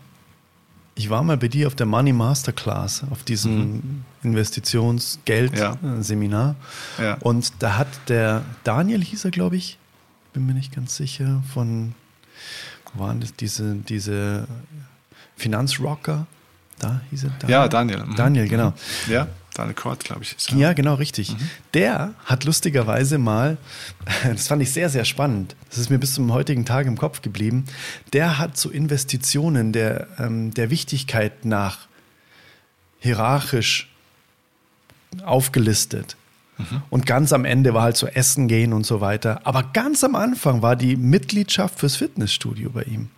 ich war mal bei dir auf der Money Masterclass, auf diesem Mhm. Investitionsgeld-Seminar. Ja. Und da hat der Daniel, hieß er, glaube ich, bin mir nicht ganz sicher, von, wo waren das, diese, diese Finanzrocker? Da hieß er? Ja, Daniel. Mhm. Daniel, genau. Ja, Daniel Kort, glaube ich. Ist, Ja, genau, richtig. Mhm. Der hat lustigerweise mal, das fand ich sehr, sehr spannend, das ist mir bis zum heutigen Tag im Kopf geblieben, der hat so Investitionen der, ähm, der Wichtigkeit nach hierarchisch aufgelistet. Mhm. Und ganz am Ende war halt so Essen gehen und so weiter. Aber ganz am Anfang war die Mitgliedschaft fürs Fitnessstudio bei ihm.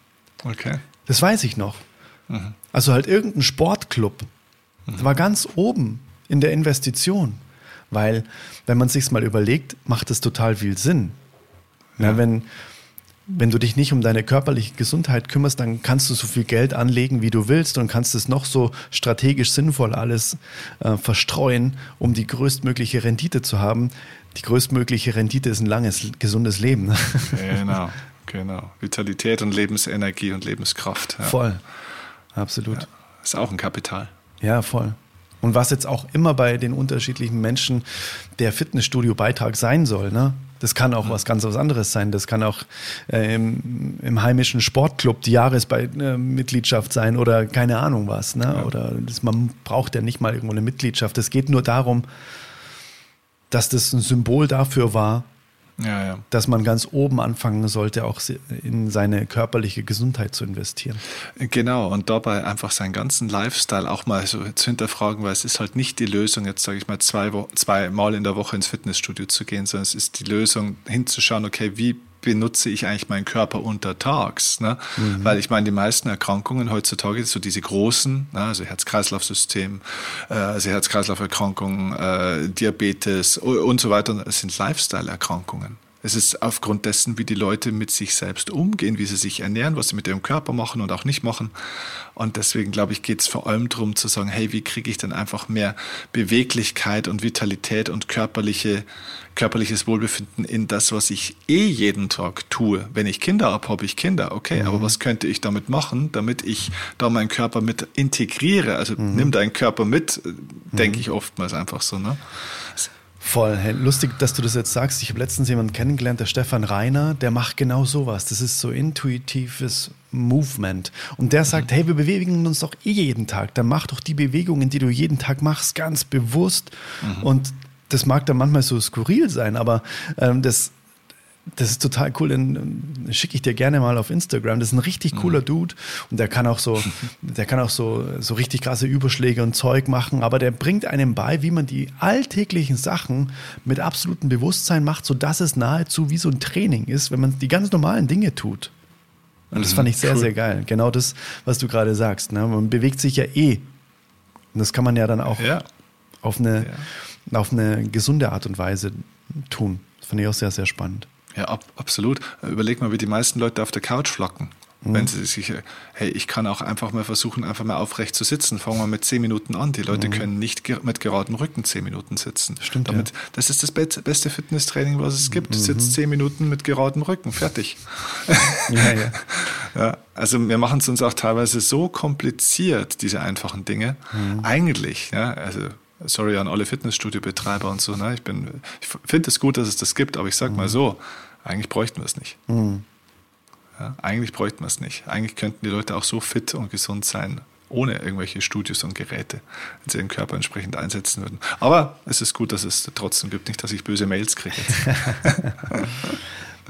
Okay. Das weiß ich noch. Mhm. Also halt irgendein Sportclub. Das war ganz oben in der Investition. Weil, wenn man sich's mal überlegt, macht es total viel Sinn. Ja. wenn, wenn du dich nicht um deine körperliche Gesundheit kümmerst, dann kannst du so viel Geld anlegen, wie du willst und kannst es noch so strategisch sinnvoll alles äh, verstreuen, um die größtmögliche Rendite zu haben. Die größtmögliche Rendite ist ein langes, gesundes Leben. ne? Genau, genau. Vitalität und Lebensenergie und Lebenskraft. Ja. Voll. Absolut. Ist auch ein Kapital. Ja, voll. Und was jetzt auch immer bei den unterschiedlichen Menschen der Fitnessstudio-Beitrag sein soll, ne? Das kann auch was ganz was anderes sein. Das kann auch äh, im, im heimischen Sportclub die Jahresmitgliedschaft sein oder keine Ahnung was. Ne? Oder das, man braucht ja nicht mal irgendwo eine Mitgliedschaft. Es geht nur darum, dass das ein Symbol dafür war, Ja, ja. dass man ganz oben anfangen sollte, auch in seine körperliche Gesundheit zu investieren. Genau, und dabei einfach seinen ganzen Lifestyle auch mal so zu hinterfragen, weil es ist halt nicht die Lösung, jetzt sage ich mal, zwei, Wo zwei Mal in der Woche ins Fitnessstudio zu gehen, sondern es ist die Lösung, hinzuschauen, okay, wie benutze ich eigentlich meinen Körper untertags? Ne? Weil ich meine, die meisten Erkrankungen heutzutage, so diese großen, ne, also Herz-Kreislauf-System, äh, also Herz-Kreislauf-Erkrankungen, äh, Diabetes und so weiter, sind Lifestyle-Erkrankungen. Es ist aufgrund dessen, wie die Leute mit sich selbst umgehen, wie sie sich ernähren, was sie mit ihrem Körper machen und auch nicht machen. Und deswegen, glaube ich, geht es vor allem darum zu sagen, hey, wie kriege ich denn einfach mehr Beweglichkeit und Vitalität und körperliche, körperliches Wohlbefinden in das, was ich eh jeden Tag tue. Wenn ich Kinder habe, habe ich Kinder, okay, aber was könnte ich damit machen, damit ich da meinen Körper mit integriere? Also nimm deinen Körper mit, denke ich oftmals einfach so. Ne? Voll. Lustig, dass du das jetzt sagst. Ich habe letztens jemanden kennengelernt, der Stefan Reiner, der macht genau sowas. Das ist so intuitives Movement. Und der sagt, hey, wir bewegen uns doch eh jeden Tag. Dann mach doch die Bewegungen, die du jeden Tag machst, ganz bewusst. Und das mag dann manchmal so skurril sein, aber ähm, das, das ist total cool. Den ähm, schicke ich dir gerne mal auf Instagram. Das ist ein richtig cooler Dude und der kann auch so, der kann auch so, so richtig krasse Überschläge und Zeug machen. Aber der bringt einem bei, wie man die alltäglichen Sachen mit absolutem Bewusstsein macht, sodass es nahezu wie so ein Training ist, wenn man die ganz normalen Dinge tut. Und das fand ich sehr, cool. sehr geil. Genau das, was du gerade sagst. Ne? Man bewegt sich ja eh. Und das kann man ja dann auch Ja. auf, eine, auf eine gesunde Art und Weise tun. Das fand ich auch sehr, sehr spannend. Ja, ab, absolut. Überleg mal, wie die meisten Leute auf der Couch flocken. Mhm. Wenn sie sich, äh, hey, ich kann auch einfach mal versuchen, einfach mal aufrecht zu sitzen. Fangen wir mit zehn Minuten an. Die Leute können nicht ge mit geradem Rücken zehn Minuten sitzen. Mhm. Stimmt, Damit, Das ist das be beste Fitnesstraining, was es gibt. Sitzt zehn Minuten mit geradem Rücken. Fertig. Ja, ja. Ja, also wir machen es uns auch teilweise so kompliziert, diese einfachen Dinge. Eigentlich, ja, also sorry an alle Fitnessstudio-Betreiber und so, ne? Ich bin, ich finde es gut, dass es das gibt, aber ich sag mal so, eigentlich bräuchten wir es nicht. Ja, eigentlich bräuchten wir es nicht. Eigentlich könnten die Leute auch so fit und gesund sein, ohne irgendwelche Studios und Geräte, wenn sie ihren Körper entsprechend einsetzen würden. Aber es ist gut, dass es trotzdem gibt, nicht, dass ich böse Mails kriege.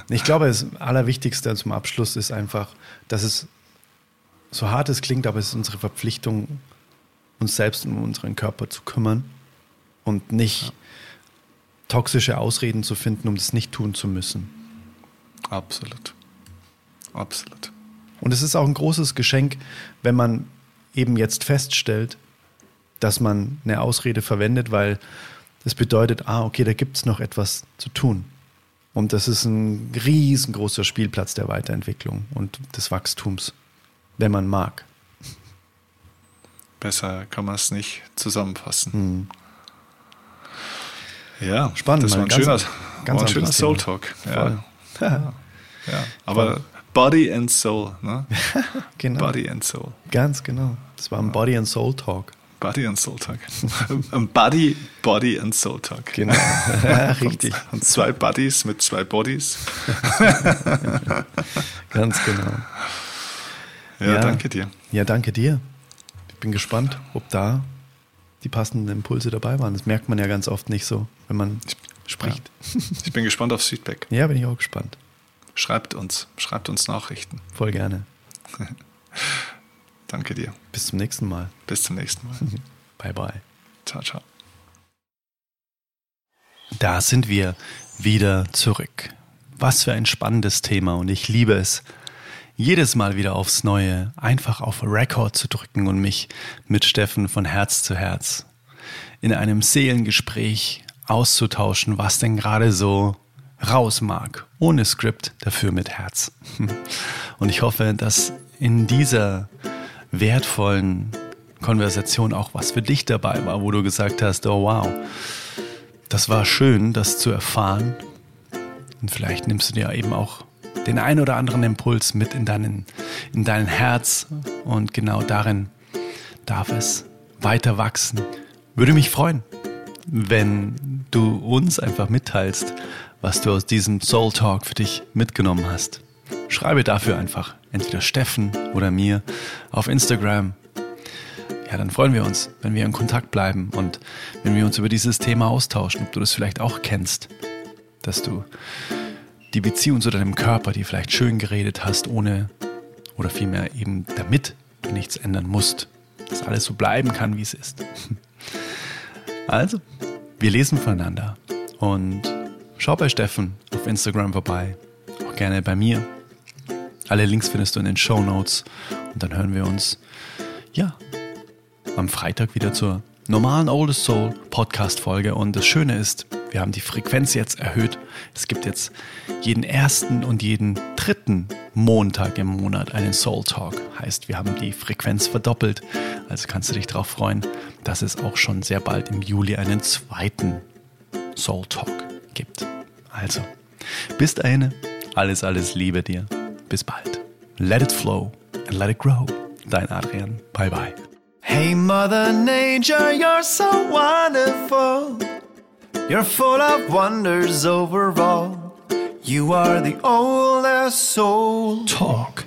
Ich glaube, das Allerwichtigste zum Abschluss ist einfach, dass es so hart es klingt, aber es ist unsere Verpflichtung, uns selbst um unseren Körper zu kümmern und nicht toxische Ausreden zu finden, um das nicht tun zu müssen. Absolut. Absolut. Und es ist auch ein großes Geschenk, wenn man eben jetzt feststellt, dass man eine Ausrede verwendet, weil das bedeutet, ah, okay, da gibt es noch etwas zu tun. Und das ist ein riesengroßer Spielplatz der Weiterentwicklung und des Wachstums, wenn man mag. Besser kann man es nicht zusammenfassen. Ja, Spannend, Das war ein ganz- schöner, ganz war ein schöner Soul. Talk. Ja, Voll. ja. Aber Body and Soul, ne? Genau. Body and Soul. Ganz genau. Das war ein Body and Soul Talk. Body and Soul Talk. Ein Body, Body and Soul Talk. Genau. ja, richtig. Und zwei Buddies mit zwei Bodies. Ganz genau. Ja, Ja. danke dir. Ja, danke dir. Ich bin gespannt, ob da die passenden Impulse dabei waren. Das merkt man ja ganz oft nicht so, wenn man spricht. Ich bin gespannt aufs Feedback. Ja, bin ich auch gespannt. Schreibt uns, schreibt uns Nachrichten. Voll gerne. Danke dir. Bis zum nächsten Mal. Bis zum nächsten Mal. Bye, bye. Ciao, ciao. Da sind wir wieder zurück. Was für ein spannendes Thema und ich liebe es, jedes Mal wieder aufs Neue einfach auf Record zu drücken und mich mit Steffen von Herz zu Herz in einem Seelengespräch auszutauschen, was denn gerade so raus mag, ohne Skript, dafür mit Herz. Und ich hoffe, dass in dieser wertvollen Konversation auch was für dich dabei war, wo du gesagt hast, oh wow, das war schön, das zu erfahren. Und vielleicht nimmst du dir eben auch den ein oder anderen Impuls mit in, deinen, in dein Herz. Und genau darin darf es weiter wachsen. Würde mich freuen, wenn du uns einfach mitteilst, was du aus diesem Soul Talk für dich mitgenommen hast. Schreibe dafür einfach entweder Steffen oder mir auf Instagram ja, dann freuen wir uns, wenn wir in Kontakt bleiben und wenn wir uns über dieses Thema austauschen, ob du das vielleicht auch kennst, dass du die Beziehung zu deinem Körper, die vielleicht schön geredet hast, ohne oder vielmehr eben damit du nichts ändern musst, dass alles so bleiben kann, wie es ist. Also, wir lesen voneinander und schau bei Steffen auf Instagram vorbei, auch gerne bei mir. Alle Links findest du in den Show Notes und dann hören wir uns, ja, am Freitag wieder zur normalen Oldest Soul Podcast Folge. Und das Schöne ist, wir haben die Frequenz jetzt erhöht. Es gibt jetzt jeden ersten und jeden dritten Montag im Monat einen Soul Talk. Heißt, wir haben die Frequenz verdoppelt. Also kannst du dich darauf freuen, dass es auch schon sehr bald im Juli einen zweiten Soul Talk gibt. Also, bis dahin, alles, alles Liebe dir. Bis bald. Let it flow and let it grow. Dein Adrian. Bye bye. Hey, Mother Nature, you're so wonderful. You're full of wonders overall. You are the oldest soul. Talk.